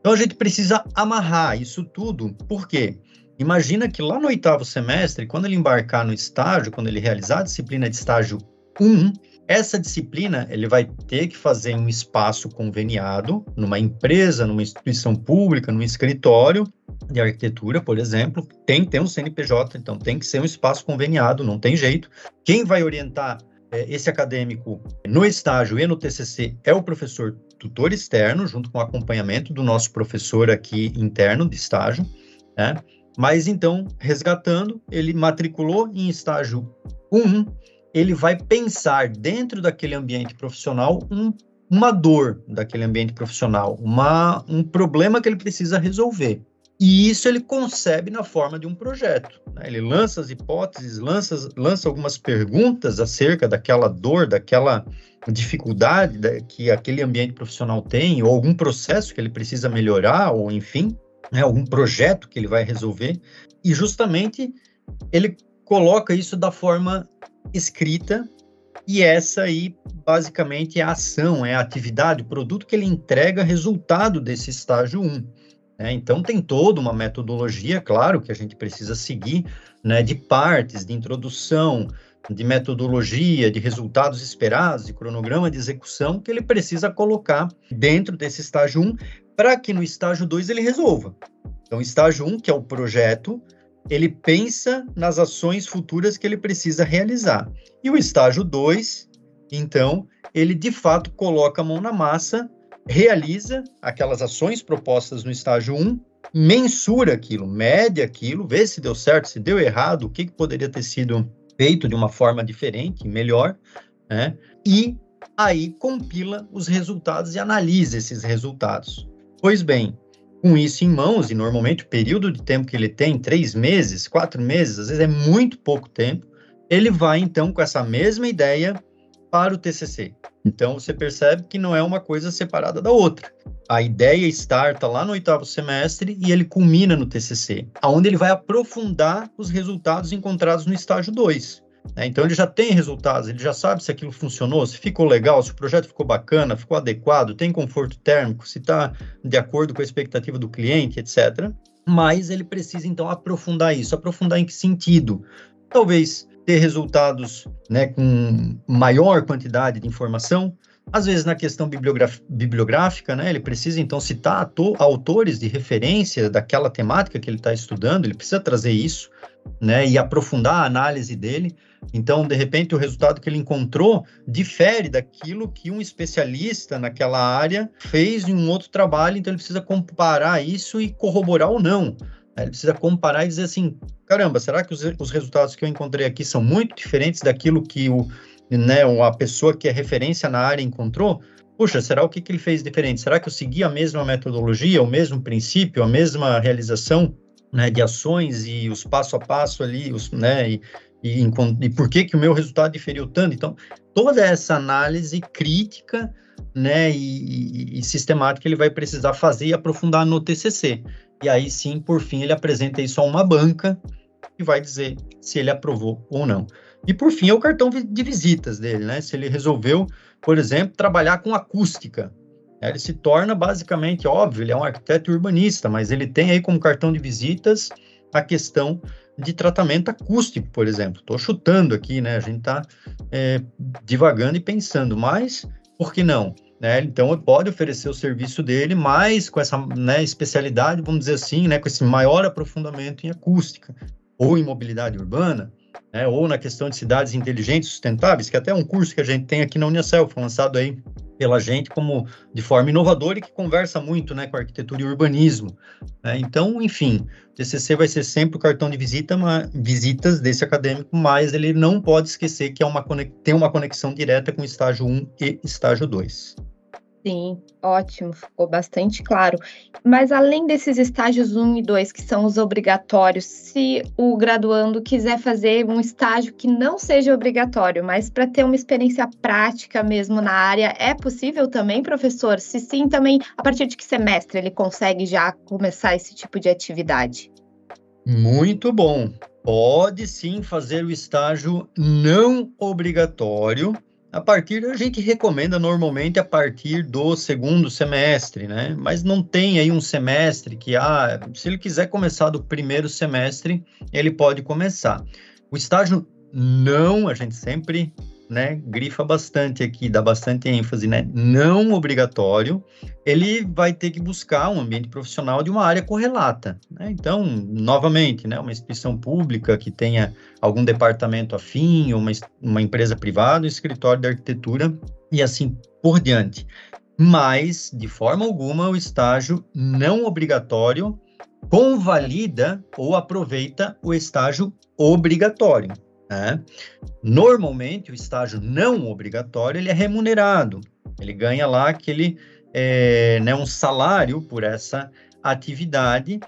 Então a gente precisa amarrar isso tudo. Por quê? Imagina que lá no oitavo semestre, quando ele embarcar no estágio, quando ele realizar a disciplina de estágio 1, essa disciplina ele vai ter que fazer um espaço conveniado numa empresa, numa instituição pública, num escritório de arquitetura, por exemplo, tem que ter um CNPJ, então tem que ser um espaço conveniado, não tem jeito. Quem vai orientar é, esse acadêmico no estágio e no TCC é o professor tutor externo, junto com o acompanhamento do nosso professor aqui interno de estágio, né? Mas então, resgatando, ele matriculou em estágio 1, ele vai pensar dentro daquele ambiente profissional um, uma dor daquele ambiente profissional, uma, um problema que ele precisa resolver. E isso ele concebe na forma de um projeto. Né? Ele lança as hipóteses, lança, lança algumas perguntas acerca daquela dor, daquela dificuldade que aquele ambiente profissional tem, ou algum processo que ele precisa melhorar, ou enfim, né, algum projeto que ele vai resolver, e justamente ele coloca isso da forma escrita, e essa aí basicamente é a ação, é a atividade, o produto que ele entrega resultado desse estágio 1. Né? Então tem toda uma metodologia, claro, que a gente precisa seguir, né, de partes, de introdução, de metodologia, de resultados esperados, de cronograma de execução que ele precisa colocar dentro desse estágio 1 para que no estágio 2 ele resolva. Então, estágio 1, um, que é o projeto, ele pensa nas ações futuras que ele precisa realizar. E o estágio 2, então, ele de fato coloca a mão na massa, realiza aquelas ações propostas no estágio 1, um, mensura aquilo, mede aquilo, vê se deu certo, se deu errado, o que, que poderia ter sido feito de uma forma diferente, melhor, né? E aí compila os resultados e analisa esses resultados. Pois bem, com isso em mãos, e normalmente o período de tempo que ele tem, três meses, quatro meses, às vezes é muito pouco tempo, ele vai então com essa mesma ideia para o TCC. Então você percebe que não é uma coisa separada da outra. A ideia starta lá no oitavo semestre e ele culmina no TCC, aonde ele vai aprofundar os resultados encontrados no estágio 2. Né? Então ele já tem resultados, ele já sabe se aquilo funcionou, se ficou legal, se o projeto ficou bacana, ficou adequado, tem conforto térmico, se está de acordo com a expectativa do cliente, etc. Mas ele precisa então aprofundar isso. Aprofundar em que sentido? Talvez ter resultados né, com maior quantidade de informação, às vezes na questão bibliográfica, né, ele precisa então citar autores de referência daquela temática que ele está estudando, ele precisa trazer isso, né, e aprofundar a análise dele. Então, de repente, o resultado que ele encontrou difere daquilo que um especialista naquela área fez em um outro trabalho, então ele precisa comparar isso e corroborar ou não. Ele precisa comparar e dizer assim: caramba, será que os, os resultados que eu encontrei aqui são muito diferentes daquilo que o, né, a pessoa que é referência na área encontrou? Puxa, será o que, que ele fez diferente? Será que eu segui a mesma metodologia, o mesmo princípio, a mesma realização né, de ações e os passo a passo ali, os, né, e, e, e por que, que o meu resultado diferiu tanto. Então, toda essa análise crítica né, e, e, e, sistemática ele vai precisar fazer e aprofundar no TCC. E aí sim, por fim, ele apresenta isso a uma banca e vai dizer se ele aprovou ou não. E por fim, é o cartão de visitas dele, né? Se ele resolveu, por exemplo, trabalhar com acústica. Ele se torna basicamente óbvio, ele é um arquiteto urbanista, mas ele tem aí como cartão de visitas a questão de tratamento acústico, por exemplo. Estou chutando aqui, né? A gente está é, divagando e pensando, mas por que não? Né? Então, ele pode oferecer o serviço dele, mas com essa né, especialidade, vamos dizer assim, né, com esse maior aprofundamento em acústica ou em mobilidade urbana, né, ou na questão de cidades inteligentes sustentáveis, que até é um curso que a gente tem aqui na Unicel, foi lançado aí pela gente como de forma inovadora e que conversa muito né, com arquitetura e urbanismo. Né? Então, enfim, o TCC vai ser sempre o cartão de visita, uma, visitas desse acadêmico, mas ele não pode esquecer que é uma, tem uma conexão direta com estágio 1 e estágio 2. Sim, ótimo, ficou bastante claro. Mas além desses estágios 1 e 2, que são os obrigatórios, se o graduando quiser fazer um estágio que não seja obrigatório, mas para ter uma experiência prática mesmo na área, é possível também, professor? Se sim, também, a partir de que semestre ele consegue já começar esse tipo de atividade? Muito bom. Pode sim fazer o estágio não obrigatório. A partir, a gente recomenda normalmente a partir do segundo semestre, né? Mas não tem aí um semestre que, ah, se ele quiser começar do primeiro semestre, ele pode começar. O estágio não, a gente sempre né, grifa bastante aqui, dá bastante ênfase, né, não obrigatório, ele vai ter que buscar um ambiente profissional de uma área correlata. Né? Então, novamente, né, uma instituição pública que tenha algum departamento afim, uma, uma empresa privada, um escritório de arquitetura e assim por diante. Mas, de forma alguma, o estágio não obrigatório convalida ou aproveita o estágio obrigatório. Né? Normalmente, o estágio não obrigatório ele é remunerado, ele ganha lá aquele é, né, um salário por essa atividade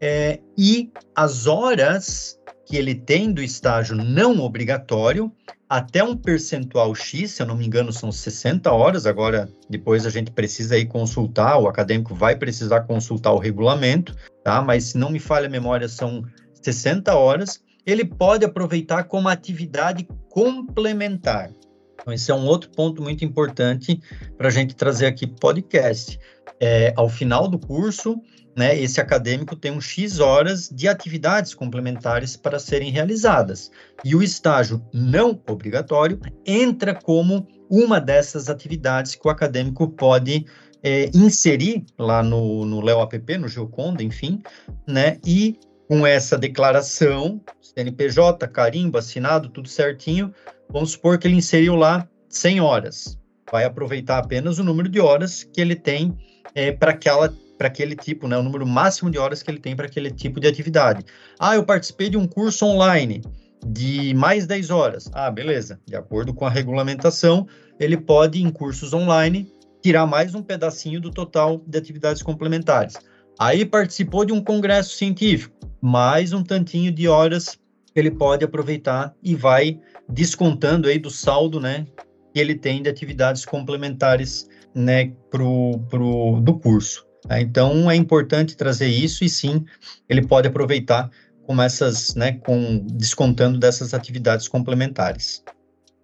é, e as horas que ele tem do estágio não obrigatório até um percentual X, se eu não me engano, são 60 horas. Agora, depois a gente precisa aí consultar, o acadêmico vai precisar consultar o regulamento, tá? Mas se não me falha a memória, são 60 horas ele pode aproveitar como atividade complementar. Então, esse é um outro ponto muito importante para a gente trazer aqui podcast. É, ao final do curso, né, esse acadêmico tem um X horas de atividades complementares para serem realizadas. E o estágio não obrigatório entra como uma dessas atividades que o acadêmico pode é, inserir lá no, no Leo App, no Geoconda, enfim, né, e com essa declaração, CNPJ, carimbo, assinado, tudo certinho, vamos supor que ele inseriu lá 100 horas. Vai aproveitar apenas o número de horas que ele tem é, para aquela para aquele tipo, né, o número máximo de horas que ele tem para aquele tipo de atividade. Ah, eu participei de um curso online de mais 10 horas. Ah, beleza. De acordo com a regulamentação, ele pode, em cursos online, tirar mais um pedacinho do total de atividades complementares. Aí participou de um congresso científico mais um tantinho de horas que ele pode aproveitar e vai descontando aí do saldo, né, que ele tem de atividades complementares, né, pro, pro, do curso. Tá? Então, é importante trazer isso e sim, ele pode aproveitar com essas, né, com descontando dessas atividades complementares.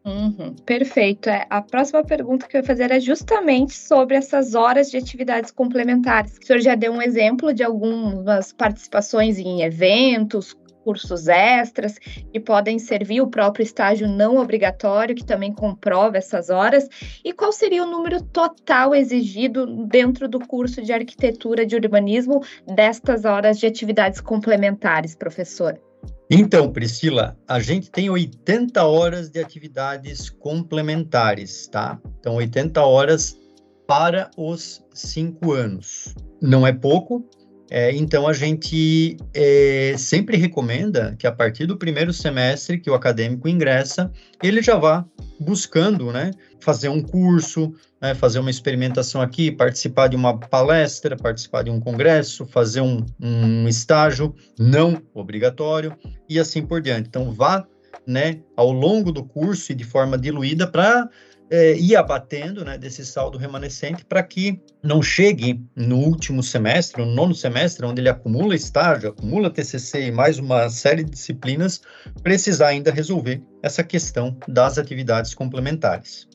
Uhum, perfeito. É, a próxima pergunta que eu ia fazer é justamente sobre essas horas de atividades complementares. O senhor já deu um exemplo de algumas participações em eventos, cursos extras que podem servir o próprio estágio não obrigatório, que também comprova essas horas. E qual seria o número total exigido dentro do curso de arquitetura de urbanismo destas horas de atividades complementares, professor? Então, Priscila, a gente tem 80 horas de atividades complementares, tá? Então, 80 horas para os cinco anos. Não é pouco, é, então, a gente é, sempre recomenda que a partir do primeiro semestre que o acadêmico ingressa, ele já vá buscando né, fazer um curso, né, fazer uma experimentação aqui, participar de uma palestra, participar de um congresso, fazer um, um estágio não obrigatório e assim por diante. Então, vá né, ao longo do curso e de forma diluída para é, ir abatendo né, desse saldo remanescente para que não chegue no último semestre, no nono semestre, onde ele acumula estágio, acumula TCC e mais uma série de disciplinas, precisar ainda resolver essa questão das atividades complementares.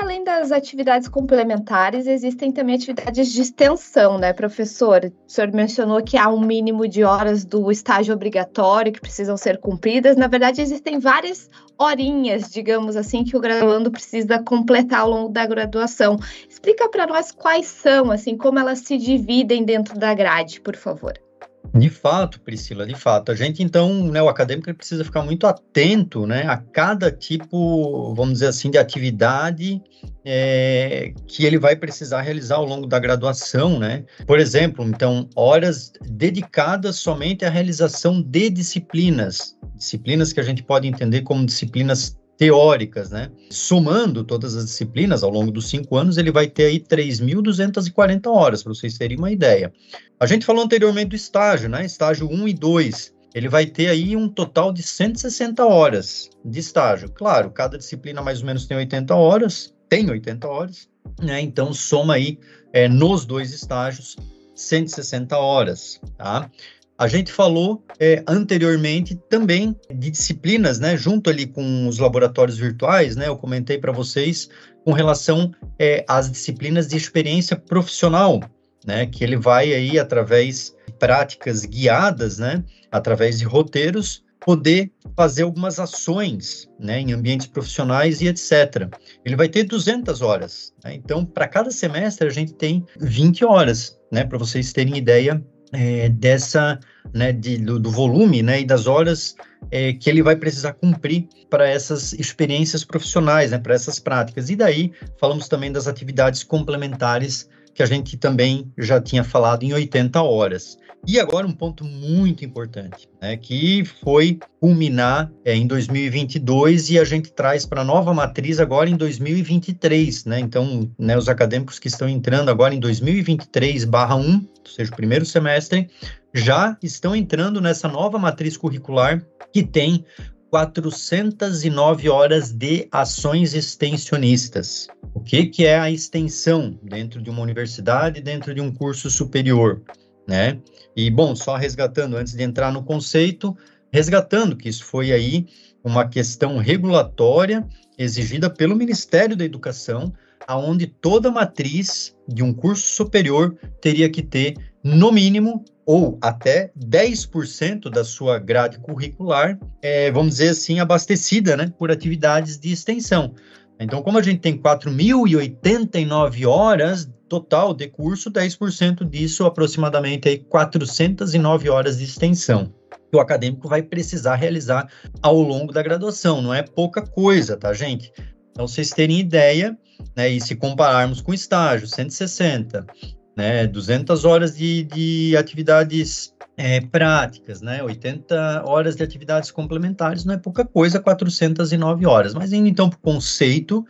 Além das atividades complementares, existem também atividades de extensão, né, professor? O senhor mencionou que há um mínimo de horas do estágio obrigatório que precisam ser cumpridas. Na verdade, existem várias horinhas, digamos assim, que o graduando precisa completar ao longo da graduação. Explica para nós quais são, assim, como elas se dividem dentro da grade, por favor. De fato, Priscila, de fato. A gente, então, né, o acadêmico precisa ficar muito atento né, a cada tipo, vamos dizer assim, de atividade é, que ele vai precisar realizar ao longo da graduação. Né? Por exemplo, então, horas dedicadas somente à realização de disciplinas, disciplinas que a gente pode entender como disciplinas teóricas, né? Somando todas as disciplinas ao longo dos cinco anos, ele vai ter aí 3.240 horas, para vocês terem uma ideia. A gente falou anteriormente do estágio, né? Estágio 1 e 2. Ele vai ter aí um total de 160 horas de estágio. Claro, cada disciplina mais ou menos tem 80 horas, tem 80 horas, né? Então, soma aí é, nos dois estágios 160 horas, tá? A gente falou é, anteriormente também de disciplinas, né, junto ali com os laboratórios virtuais, né, eu comentei para vocês com relação é, às disciplinas de experiência profissional, né, que ele vai aí através de práticas guiadas, né, através de roteiros, poder fazer algumas ações, né, em ambientes profissionais e etc. Ele vai ter 200 horas, né? então para cada semestre a gente tem 20 horas, né, para vocês terem ideia é, dessa, né, de, do, do, volume, né, e das horas é, que ele vai precisar cumprir para essas experiências profissionais, né, para essas práticas. E daí falamos também das atividades complementares que a gente também já tinha falado em 80 horas. E agora um ponto muito importante, né, que foi culminar é, em 2022 e a gente traz para a nova matriz agora em 2023, né? Então, né, os acadêmicos que estão entrando agora em 2023/1, ou seja, o primeiro semestre, já estão entrando nessa nova matriz curricular que tem 409 horas de ações extensionistas. O que, que é a extensão dentro de uma universidade, dentro de um curso superior? né? E, bom, só resgatando, antes de entrar no conceito, resgatando que isso foi aí uma questão regulatória exigida pelo Ministério da Educação, aonde toda matriz de um curso superior teria que ter, no mínimo, ou até 10% da sua grade curricular, é, vamos dizer assim, abastecida né, por atividades de extensão. Então, como a gente tem 4.089 horas total de curso, 10% disso, aproximadamente aí 409 horas de extensão que o acadêmico vai precisar realizar ao longo da graduação. Não é pouca coisa, tá, gente? Então, vocês terem ideia, né, e se compararmos com estágio, 160, né, 200 horas de, de atividades é, práticas, né, 80 horas de atividades complementares, não é pouca coisa, 409 horas. Mas indo então para o conceito,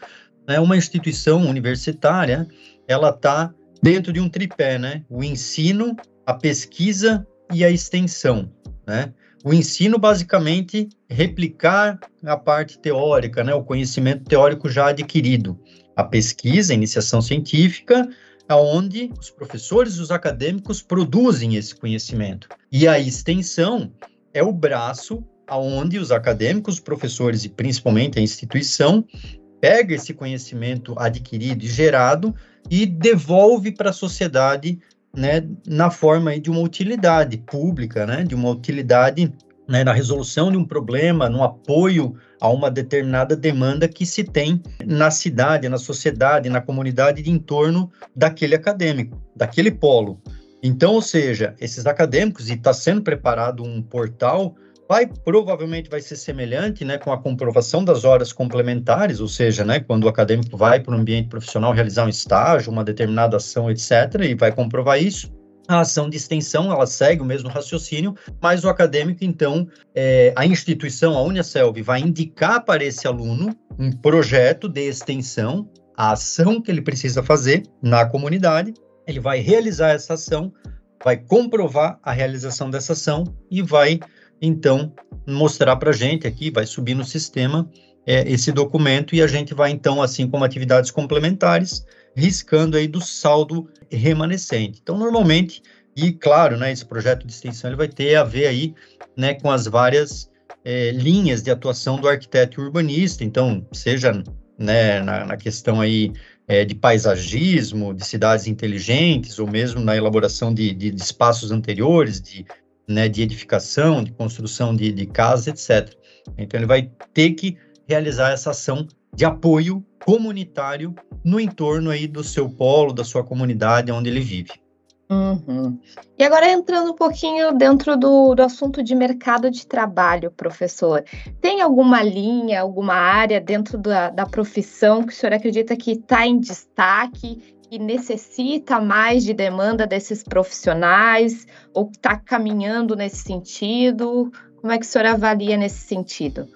né, uma instituição universitária, ela está dentro de um tripé, né? O ensino, a pesquisa e a extensão, né? O ensino, basicamente, replicar a parte teórica, né? O conhecimento teórico já adquirido. A pesquisa, a iniciação científica, aonde os professores os acadêmicos produzem esse conhecimento. E a extensão é o braço aonde os acadêmicos, os professores e principalmente a instituição pega esse conhecimento adquirido e gerado e devolve para a sociedade né, na forma de uma utilidade pública, né, de uma utilidade né, na resolução de um problema, no apoio a uma determinada demanda que se tem na cidade, na sociedade, na comunidade de entorno daquele acadêmico, daquele polo. Então, ou seja, esses acadêmicos, e está sendo preparado um portal vai provavelmente vai ser semelhante, né, com a comprovação das horas complementares, ou seja, né, quando o acadêmico vai para o ambiente profissional realizar um estágio, uma determinada ação, etc, e vai comprovar isso. A ação de extensão, ela segue o mesmo raciocínio, mas o acadêmico, então, é, a instituição, a Unicelv, vai indicar para esse aluno um projeto de extensão, a ação que ele precisa fazer na comunidade, ele vai realizar essa ação, vai comprovar a realização dessa ação e vai então mostrar para a gente aqui, vai subir no sistema é, esse documento e a gente vai então, assim como atividades complementares, riscando aí do saldo remanescente. Então, normalmente, e claro, né, esse projeto de extensão ele vai ter a ver aí, né, com as várias é, linhas de atuação do arquiteto urbanista. Então, seja né, na, na questão aí é, de paisagismo, de cidades inteligentes, ou mesmo na elaboração de, de, de espaços anteriores, de né, de edificação, de construção de, de casas, etc. Então, ele vai ter que realizar essa ação de apoio comunitário no entorno aí do seu polo, da sua comunidade onde ele vive. Uhum. E agora entrando um pouquinho dentro do, do assunto de mercado de trabalho, professor, tem alguma linha, alguma área dentro da, da profissão que o senhor acredita que está em destaque que necessita mais de demanda desses profissionais ou que está caminhando nesse sentido? Como é que o senhor avalia nesse sentido?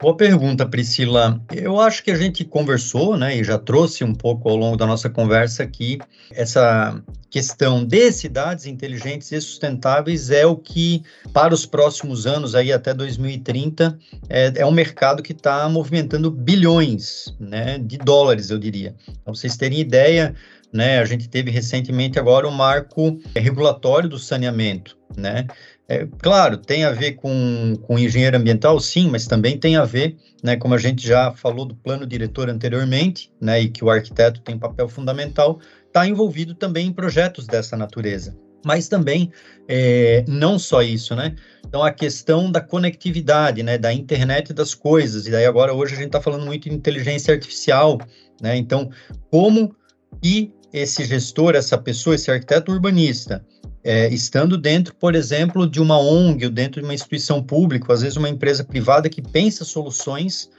Boa pergunta, Priscila. Eu acho que a gente conversou, né, e já trouxe um pouco ao longo da nossa conversa aqui, essa questão de cidades inteligentes e sustentáveis é o que, para os próximos anos, aí até 2030, é, é um mercado que está movimentando bilhões né, de dólares, eu diria. Para vocês terem ideia, né? A gente teve recentemente agora o marco regulatório do saneamento, né? É, claro, tem a ver com, com engenheiro ambiental, sim, mas também tem a ver, né, como a gente já falou do plano diretor anteriormente, né, e que o arquiteto tem papel fundamental, está envolvido também em projetos dessa natureza. Mas também, é, não só isso, né? Então, a questão da conectividade, né, da internet das coisas, e daí agora hoje a gente está falando muito de inteligência artificial, né? Então, como que esse gestor, essa pessoa, esse arquiteto urbanista, é, estando dentro, por exemplo, de uma ONG ou dentro de uma instituição pública, às vezes uma empresa privada que pensa soluções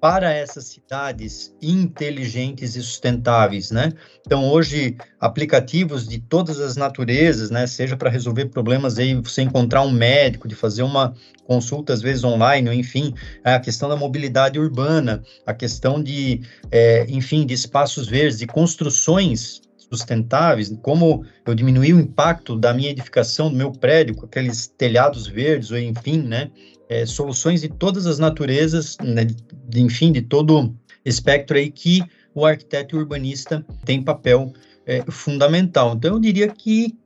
para essas cidades inteligentes e sustentáveis, né? Então, hoje, aplicativos de todas as naturezas, né? Seja para resolver problemas aí, você encontrar um médico, de fazer uma consulta, às vezes online, ou enfim, a questão da mobilidade urbana, a questão de, é, enfim, de espaços verdes, de construções sustentáveis, como eu diminuí o impacto da minha edificação, do meu prédio, com aqueles telhados verdes, ou enfim, né, é, soluções de todas as naturezas, né, de, enfim, de todo espectro aí que o arquiteto urbanista tem papel é, fundamental. Então, eu diria que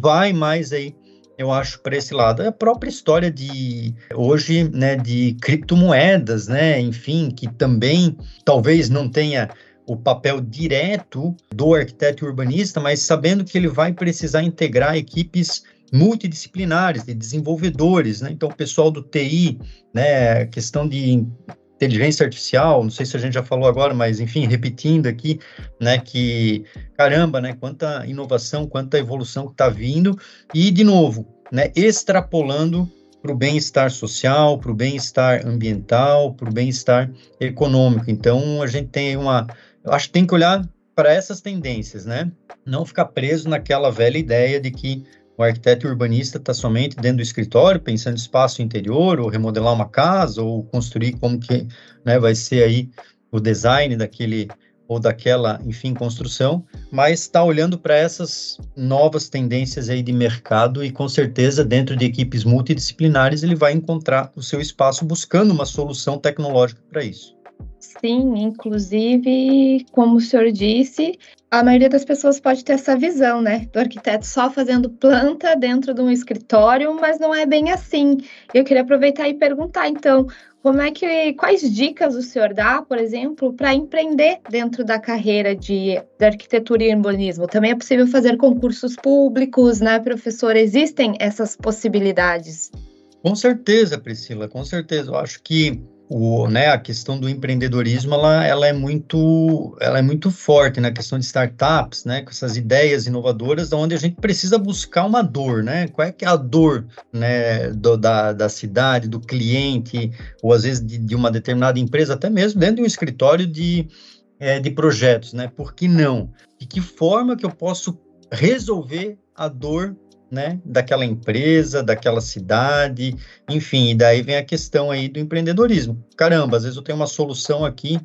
vai mais aí eu acho, para esse lado. A própria história de hoje, né, de criptomoedas, né, enfim, que também talvez não tenha o papel direto do arquiteto urbanista, mas sabendo que ele vai precisar integrar equipes multidisciplinares, de desenvolvedores, né? Então, o pessoal do TI, né, questão de inteligência artificial, não sei se a gente já falou agora, mas enfim, repetindo aqui, né, que caramba, né, quanta inovação, quanta evolução que está vindo, e de novo, né, extrapolando para o bem-estar social, para o bem-estar ambiental, para o bem-estar econômico. Então, a gente tem uma eu acho que tem que olhar para essas tendências, né? Não ficar preso naquela velha ideia de que o arquiteto urbanista está somente dentro do escritório, pensando espaço interior, ou remodelar uma casa, ou construir como que né, vai ser aí o design daquele ou daquela, enfim, construção, mas está olhando para essas novas tendências aí de mercado e com certeza dentro de equipes multidisciplinares ele vai encontrar o seu espaço buscando uma solução tecnológica para isso. Sim, inclusive, como o senhor disse, a maioria das pessoas pode ter essa visão, né? Do arquiteto só fazendo planta dentro de um escritório, mas não é bem assim. Eu queria aproveitar e perguntar, então, como é que quais dicas o senhor dá, por exemplo, para empreender dentro da carreira de, de arquitetura e urbanismo? Também é possível fazer concursos públicos, né, professor? Existem essas possibilidades? Com certeza, Priscila, com certeza. Eu acho que o, né, a questão do empreendedorismo ela, ela é muito ela é muito forte na né, questão de startups, né, com essas ideias inovadoras, onde a gente precisa buscar uma dor, né? Qual é que é a dor, né, do, da, da cidade, do cliente, ou às vezes de, de uma determinada empresa, até mesmo dentro de um escritório de, é, de projetos, né? Por que não? De que forma que eu posso resolver a dor né, daquela empresa, daquela cidade, enfim, e daí vem a questão aí do empreendedorismo. Caramba, às vezes eu tenho uma solução aqui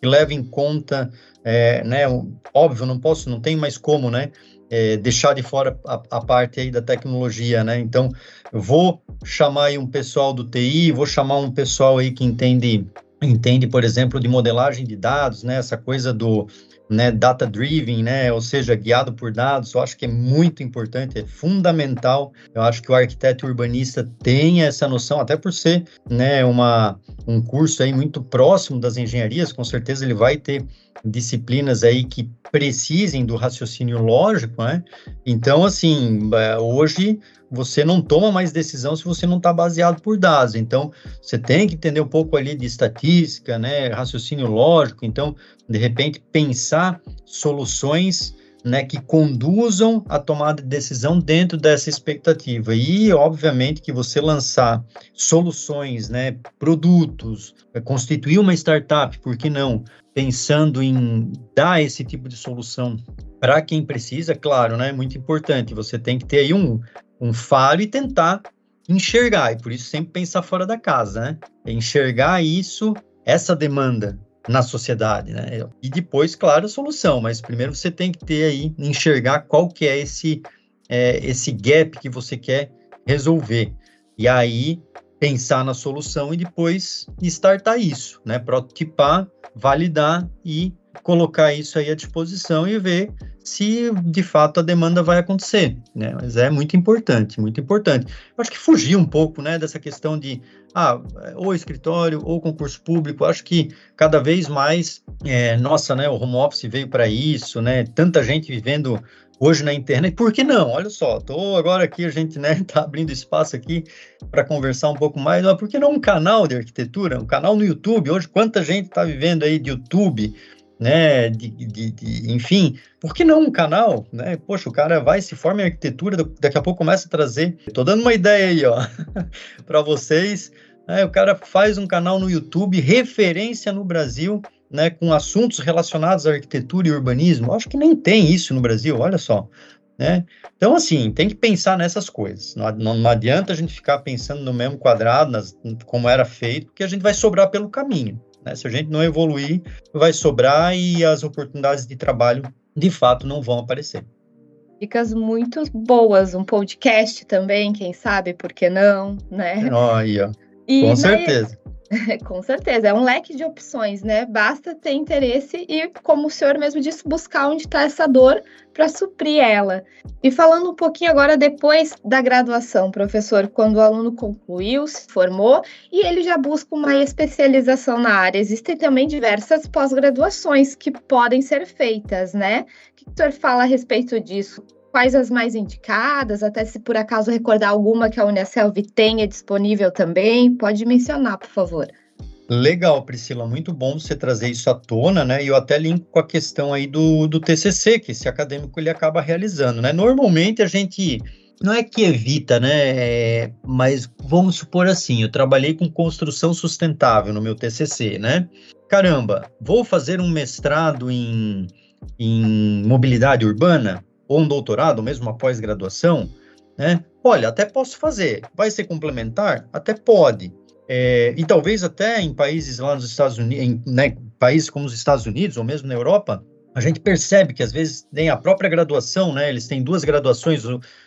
que leva em conta, é, né, óbvio, não posso, não tem mais como, né, é, deixar de fora a, a, parte aí da tecnologia, né, então eu vou chamar aí um pessoal do TI, vou chamar um pessoal aí que entende, entende, por exemplo, de modelagem de dados, né, essa coisa do né, data driven, né, ou seja, guiado por dados, eu acho que é muito importante, é fundamental. Eu acho que o arquiteto urbanista tem essa noção, até por ser, né, uma, um curso aí muito próximo das engenharias, com certeza ele vai ter disciplinas aí que precisem do raciocínio lógico, né? Então, assim, é, hoje você não toma mais decisão se você não está baseado por dados. Então, você tem que entender um pouco ali de estatística, né, raciocínio lógico. Então, de repente, pensar soluções né, que conduzam a tomada de decisão dentro dessa expectativa. E, obviamente, que você lançar soluções, né, produtos, constituir uma startup, por que não? Pensando em dar esse tipo de solução para quem precisa, claro, né, é muito importante. Você tem que ter aí um, um faro e tentar enxergar, e por isso sempre pensar fora da casa, né? É enxergar isso, essa demanda na sociedade, né? E depois, claro, a solução, mas primeiro você tem que ter aí, enxergar qual que é esse, é, esse gap que você quer resolver. E aí, pensar na solução e depois startar isso, né? Prototipar, validar e colocar isso aí à disposição e ver se de fato a demanda vai acontecer, né? Mas é muito importante, muito importante. Eu acho que fugir um pouco, né, dessa questão de ah, ou escritório ou concurso público. Acho que cada vez mais, é, nossa, né, o home office veio para isso, né? Tanta gente vivendo hoje na internet. Por que não? Olha só, tô agora aqui a gente, né, tá abrindo espaço aqui para conversar um pouco mais. Por que não um canal de arquitetura, um canal no YouTube? Hoje quanta gente está vivendo aí de YouTube? Né, de, de, de, enfim, por que não um canal, né? Poxa, o cara vai, se forma em arquitetura, daqui a pouco começa a trazer. Estou dando uma ideia aí, ó, para vocês. Né? O cara faz um canal no YouTube, referência no Brasil, né, com assuntos relacionados à arquitetura e urbanismo. Acho que nem tem isso no Brasil, olha só. Né? Então, assim, tem que pensar nessas coisas. Não, não, não adianta a gente ficar pensando no mesmo quadrado, nas, como era feito, porque a gente vai sobrar pelo caminho. Né? Se a gente não evoluir, vai sobrar e as oportunidades de trabalho, de fato, não vão aparecer. Dicas muito boas, um podcast também, quem sabe, por que não, né? Olha, e com certeza. Com certeza, é um leque de opções, né? Basta ter interesse e, como o senhor mesmo disse, buscar onde está essa dor para suprir ela. E falando um pouquinho agora depois da graduação, professor, quando o aluno concluiu, se formou e ele já busca uma especialização na área, existem também diversas pós-graduações que podem ser feitas, né? O que o senhor fala a respeito disso? Quais as mais indicadas, até se por acaso recordar alguma que a Unicelv tenha disponível também, pode mencionar, por favor. Legal, Priscila, muito bom você trazer isso à tona, né? E eu até linko com a questão aí do, do TCC, que esse acadêmico ele acaba realizando, né? Normalmente a gente não é que evita, né? É, mas vamos supor assim, eu trabalhei com construção sustentável no meu TCC, né? Caramba, vou fazer um mestrado em, em mobilidade urbana? Ou um doutorado, ou mesmo uma pós-graduação, né? Olha, até posso fazer. Vai ser complementar? Até pode. É, e talvez até em países lá nos Estados Unidos, em né, países como os Estados Unidos ou mesmo na Europa, a gente percebe que às vezes nem a própria graduação, né? Eles têm duas graduações,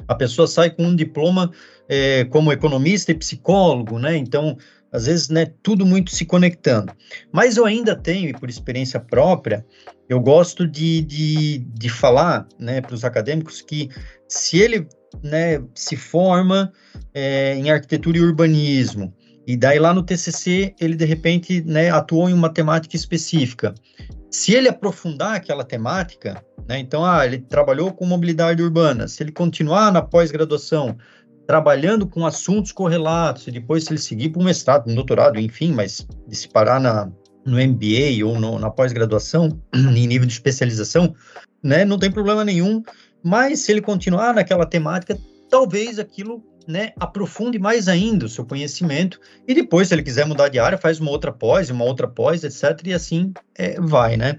a pessoa sai com um diploma é, como economista e psicólogo, né? Então, às vezes, né, tudo muito se conectando. Mas eu ainda tenho, e por experiência própria, eu gosto de, de, de falar né, para os acadêmicos que se ele né, se forma é, em arquitetura e urbanismo, e daí lá no TCC ele de repente né, atuou em uma temática específica. Se ele aprofundar aquela temática, né, então ah, ele trabalhou com mobilidade urbana, se ele continuar na pós-graduação trabalhando com assuntos correlatos, e depois se ele seguir para um mestrado, um doutorado, enfim, mas se parar na, no MBA ou no, na pós-graduação, em nível de especialização, né, não tem problema nenhum, mas se ele continuar naquela temática, talvez aquilo né, aprofunde mais ainda o seu conhecimento e depois, se ele quiser mudar de área, faz uma outra pós, uma outra pós, etc. E assim é, vai, né?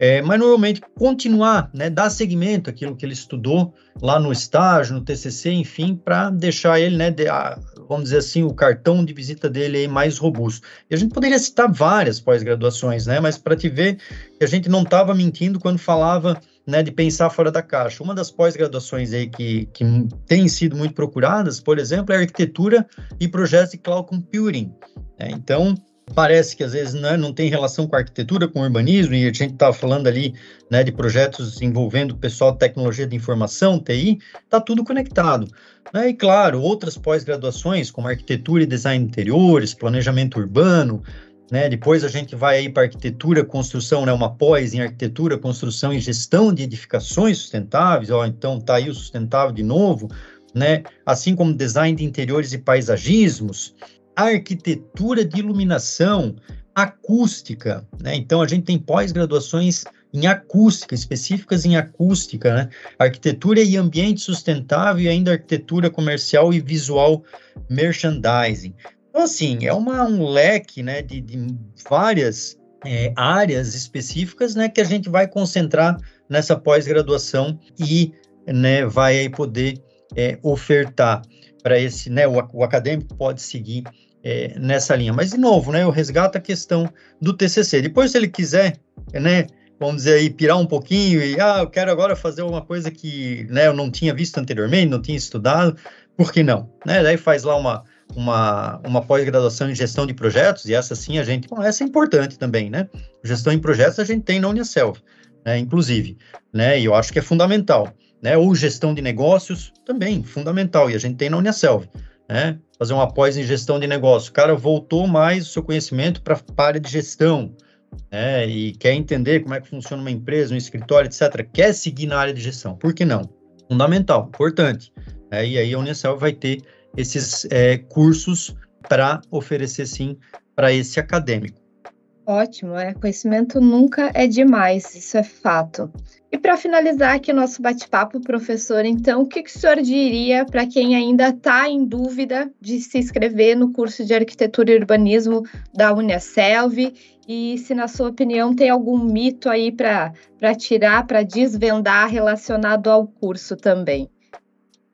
É, mas normalmente continuar, né, dar seguimento àquilo que ele estudou lá no estágio, no TCC, enfim, para deixar ele, né, de, a, vamos dizer assim, o cartão de visita dele aí mais robusto. E a gente poderia citar várias pós-graduações, né, mas para te ver que a gente não estava mentindo quando falava né, de pensar fora da caixa. Uma das pós-graduações aí que, que tem sido muito procuradas, por exemplo, é arquitetura e projetos de cloud computing. Né? Então, parece que às vezes né, não tem relação com arquitetura, com urbanismo, e a gente está falando ali né, de projetos envolvendo o pessoal de tecnologia de informação, TI, está tudo conectado. Né? E claro, outras pós-graduações, como arquitetura e design de interiores, planejamento urbano, né? depois a gente vai aí para arquitetura, construção, né? uma pós em arquitetura, construção e gestão de edificações sustentáveis, ó, então está aí o sustentável de novo, né? assim como design de interiores e paisagismos, arquitetura de iluminação, acústica, né? Então a gente tem pós-graduações em acústica, específicas em acústica, né? Arquitetura e ambiente sustentável e ainda arquitetura comercial e visual merchandising. Então, assim, é uma, um leque né, de, de várias é, áreas específicas né, que a gente vai concentrar nessa pós-graduação e né, vai poder é, ofertar para esse, né, o, o acadêmico pode seguir é, nessa linha. Mas, de novo, né, eu resgato a questão do TCC. Depois, se ele quiser, né, vamos dizer aí, pirar um pouquinho e, ah, eu quero agora fazer uma coisa que né, eu não tinha visto anteriormente, não tinha estudado, por que não? Né? Daí faz lá uma, uma, uma pós-graduação em gestão de projetos, e essa sim a gente, bom, essa é importante também, né? Gestão em projetos a gente tem na Unicelv, né, inclusive, né, e eu acho que é fundamental, né, ou gestão de negócios, também, fundamental, e a gente tem na Unicelv, né, fazer uma pós em gestão de negócio, o cara voltou mais o seu conhecimento para a área de gestão, né, e quer entender como é que funciona uma empresa, um escritório, etc., quer seguir na área de gestão, por que não? Fundamental, importante, né, e aí a Unicelv vai ter esses é, cursos para oferecer, sim, para esse acadêmico. Ótimo, é. Conhecimento nunca é demais, isso é fato. E para finalizar aqui o nosso bate-papo, professor, então, o que, que o senhor diria para quem ainda está em dúvida de se inscrever no curso de Arquitetura e Urbanismo da Uniaselv? E se, na sua opinião, tem algum mito aí para tirar, para desvendar relacionado ao curso também?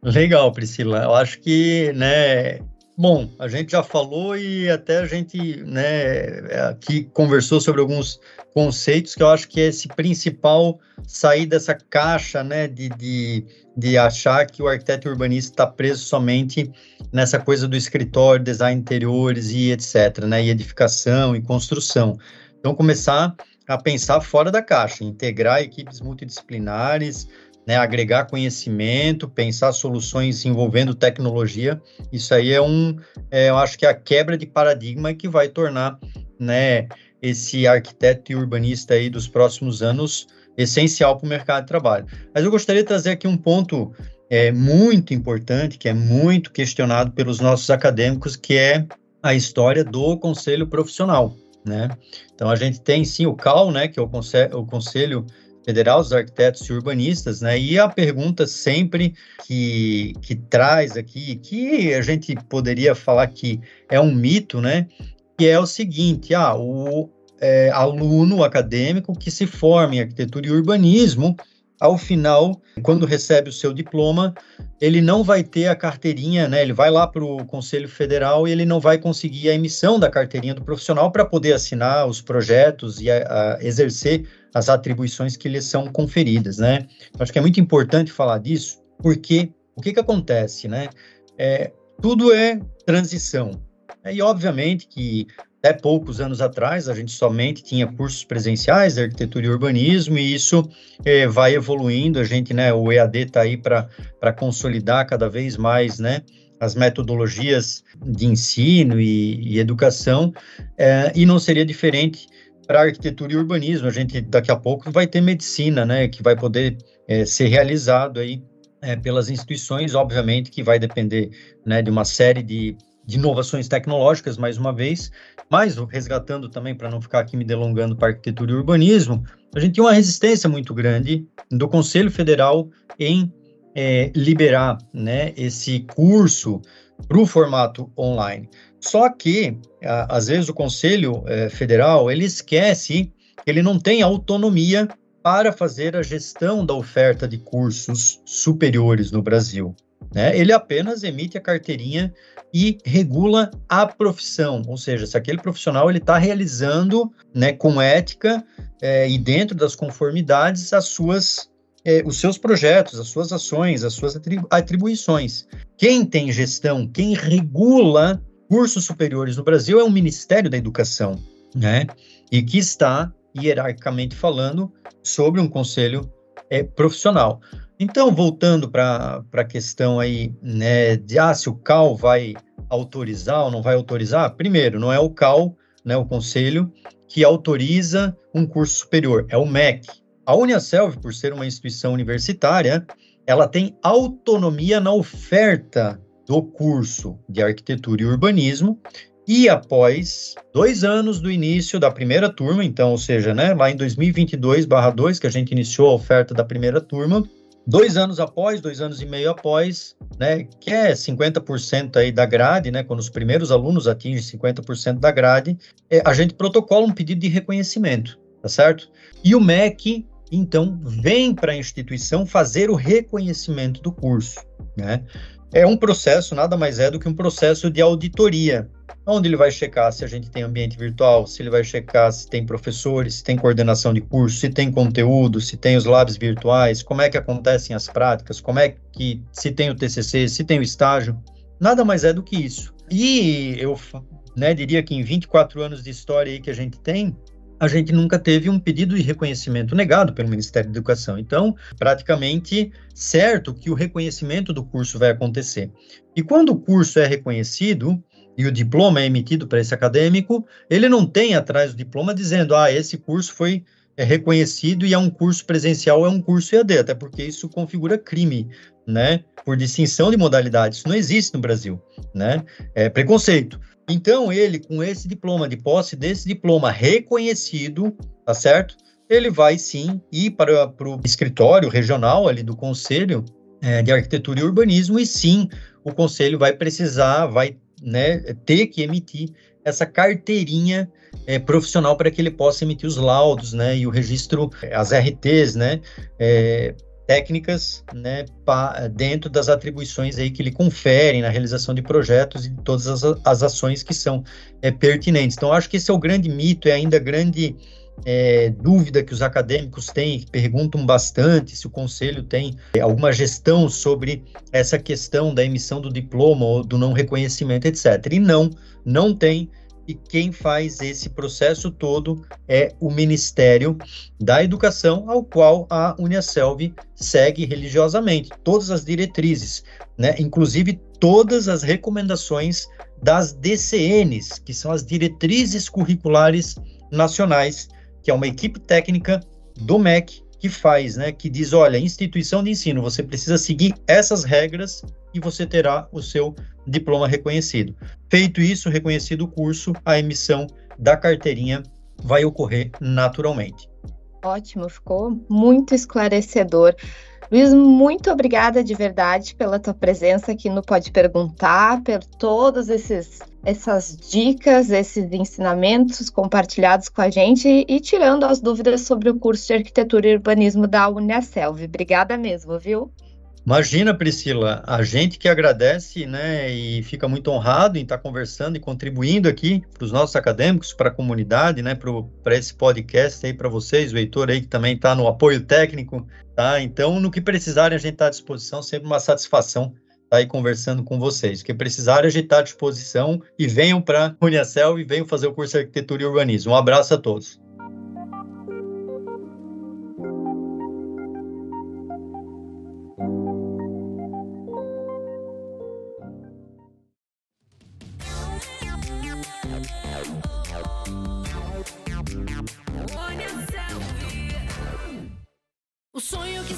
Legal, Priscila. Eu acho que, né, Bom, a gente já falou e até a gente, né, aqui conversou sobre alguns conceitos que eu acho que é esse principal sair dessa caixa, né, de, de, de achar que o arquiteto urbanista está preso somente nessa coisa do escritório, design interiores e etc, né, e edificação e construção. Então, começar a pensar fora da caixa, integrar equipes multidisciplinares, né, agregar conhecimento, pensar soluções envolvendo tecnologia, isso aí é um, é, eu acho que é a quebra de paradigma que vai tornar, né, esse arquiteto e urbanista aí dos próximos anos essencial para o mercado de trabalho. Mas eu gostaria de trazer aqui um ponto é, muito importante, que é muito questionado pelos nossos acadêmicos, que é a história do conselho profissional, né? Então a gente tem sim o CAL, né, que é o, o conselho Federal dos Arquitetos e Urbanistas, né? E a pergunta sempre que, que traz aqui, que a gente poderia falar que é um mito, né? Que é o seguinte: ah, o é, aluno acadêmico que se forma em arquitetura e urbanismo ao final, quando recebe o seu diploma, ele não vai ter a carteirinha, né? Ele vai lá para o Conselho Federal e ele não vai conseguir a emissão da carteirinha do profissional para poder assinar os projetos e a, a exercer as atribuições que lhe são conferidas, né? Acho que é muito importante falar disso, porque o que, que acontece, né? É, tudo é transição. E, obviamente, que até poucos anos atrás, a gente somente tinha cursos presenciais de arquitetura e urbanismo, e isso é, vai evoluindo. A gente, né, o EAD está aí para consolidar cada vez mais, né, as metodologias de ensino e, e educação, é, e não seria diferente para arquitetura e urbanismo. A gente daqui a pouco vai ter medicina, né, que vai poder é, ser realizado aí pelas instituições, obviamente que vai depender, né, de uma série de de inovações tecnológicas, mais uma vez, mas resgatando também, para não ficar aqui me delongando para arquitetura e urbanismo, a gente tinha uma resistência muito grande do Conselho Federal em é, liberar né, esse curso para o formato online. Só que, a, às vezes, o Conselho é, Federal ele esquece que ele não tem autonomia para fazer a gestão da oferta de cursos superiores no Brasil. Né? Ele apenas emite a carteirinha e regula a profissão, ou seja, se aquele profissional ele está realizando, né, com ética é, e dentro das conformidades as suas é, os seus projetos, as suas ações, as suas atribu atribuições. Quem tem gestão, quem regula cursos superiores no Brasil é o Ministério da Educação, né? E que está hierarquicamente falando sobre um conselho é, profissional. Então, voltando para a questão aí, né, de ah, se o CAL vai autorizar ou não vai autorizar, primeiro, não é o CAL, né, o conselho, que autoriza um curso superior, é o MEC. A Uniaselv, por ser uma instituição universitária, ela tem autonomia na oferta do curso de arquitetura e urbanismo e após dois anos do início da primeira turma, então, ou seja, né, lá em 2022/2 que a gente iniciou a oferta da primeira turma, Dois anos após, dois anos e meio após, né, que é 50% aí da grade, né, quando os primeiros alunos atingem 50% da grade, é, a gente protocola um pedido de reconhecimento, tá certo? E o MEC, então, vem para a instituição fazer o reconhecimento do curso, né? É um processo, nada mais é do que um processo de auditoria, onde ele vai checar se a gente tem ambiente virtual, se ele vai checar se tem professores, se tem coordenação de curso, se tem conteúdo, se tem os labs virtuais, como é que acontecem as práticas, como é que se tem o TCC, se tem o estágio, nada mais é do que isso. E eu né, diria que em 24 anos de história aí que a gente tem, a gente nunca teve um pedido de reconhecimento negado pelo Ministério da Educação. Então, praticamente certo que o reconhecimento do curso vai acontecer. E quando o curso é reconhecido e o diploma é emitido para esse acadêmico, ele não tem atrás do diploma dizendo, ah, esse curso foi é reconhecido e é um curso presencial, é um curso EAD, até porque isso configura crime, né? Por distinção de modalidades. Isso não existe no Brasil, né? É preconceito. Então, ele, com esse diploma, de posse desse diploma reconhecido, tá certo? Ele vai sim ir para, para o escritório regional ali do Conselho é, de Arquitetura e Urbanismo, e sim, o Conselho vai precisar, vai né, ter que emitir essa carteirinha é, profissional para que ele possa emitir os laudos, né, e o registro, as RTs, né, é, técnicas né, dentro das atribuições aí que lhe conferem na realização de projetos e todas as, as ações que são é, pertinentes. Então, acho que esse é o grande mito, é ainda grande é, dúvida que os acadêmicos têm, que perguntam bastante se o conselho tem é, alguma gestão sobre essa questão da emissão do diploma ou do não reconhecimento, etc. E não, não tem e quem faz esse processo todo é o Ministério da Educação, ao qual a Uniaselv segue religiosamente, todas as diretrizes, né? inclusive todas as recomendações das DCNs, que são as diretrizes curriculares nacionais, que é uma equipe técnica do MEC que faz, né, que diz, olha, instituição de ensino, você precisa seguir essas regras e você terá o seu diploma reconhecido. Feito isso, reconhecido o curso, a emissão da carteirinha vai ocorrer naturalmente. Ótimo, ficou muito esclarecedor. Luiz, muito obrigada de verdade pela tua presença aqui no Pode Perguntar, por todas esses, essas dicas, esses ensinamentos compartilhados com a gente e tirando as dúvidas sobre o curso de Arquitetura e Urbanismo da Uniaselv. Obrigada mesmo, viu? Imagina, Priscila, a gente que agradece, né, e fica muito honrado em estar conversando e contribuindo aqui para os nossos acadêmicos, para a comunidade, né, para esse podcast aí para vocês, o Heitor aí que também está no apoio técnico, tá? Então, no que precisarem, a gente está à disposição, sempre uma satisfação estar tá aí conversando com vocês. Que precisarem, a gente está à disposição e venham para a Uniacel e venham fazer o curso de Arquitetura e Urbanismo. Um abraço a todos. O sonho que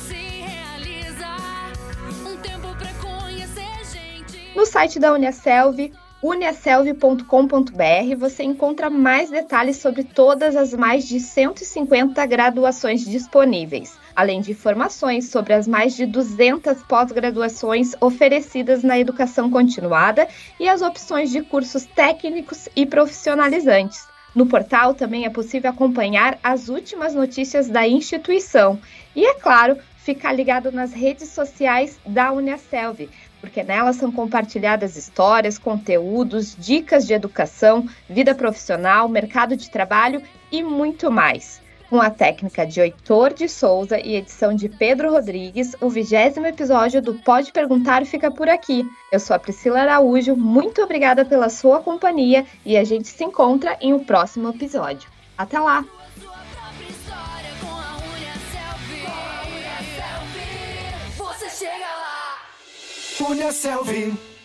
No site da Uniaselv, uniaselv.com.br, você encontra mais detalhes sobre todas as mais de 150 graduações disponíveis, além de informações sobre as mais de 200 pós-graduações oferecidas na educação continuada e as opções de cursos técnicos e profissionalizantes. No portal também é possível acompanhar as últimas notícias da instituição. E, é claro, ficar ligado nas redes sociais da Uniaselv, porque nelas são compartilhadas histórias, conteúdos, dicas de educação, vida profissional, mercado de trabalho e muito mais. Com a técnica de Heitor de Souza e edição de Pedro Rodrigues, o vigésimo episódio do Pode Perguntar fica por aqui. Eu sou a Priscila Araújo, muito obrigada pela sua companhia e a gente se encontra em um próximo episódio. Até lá! Chega lá.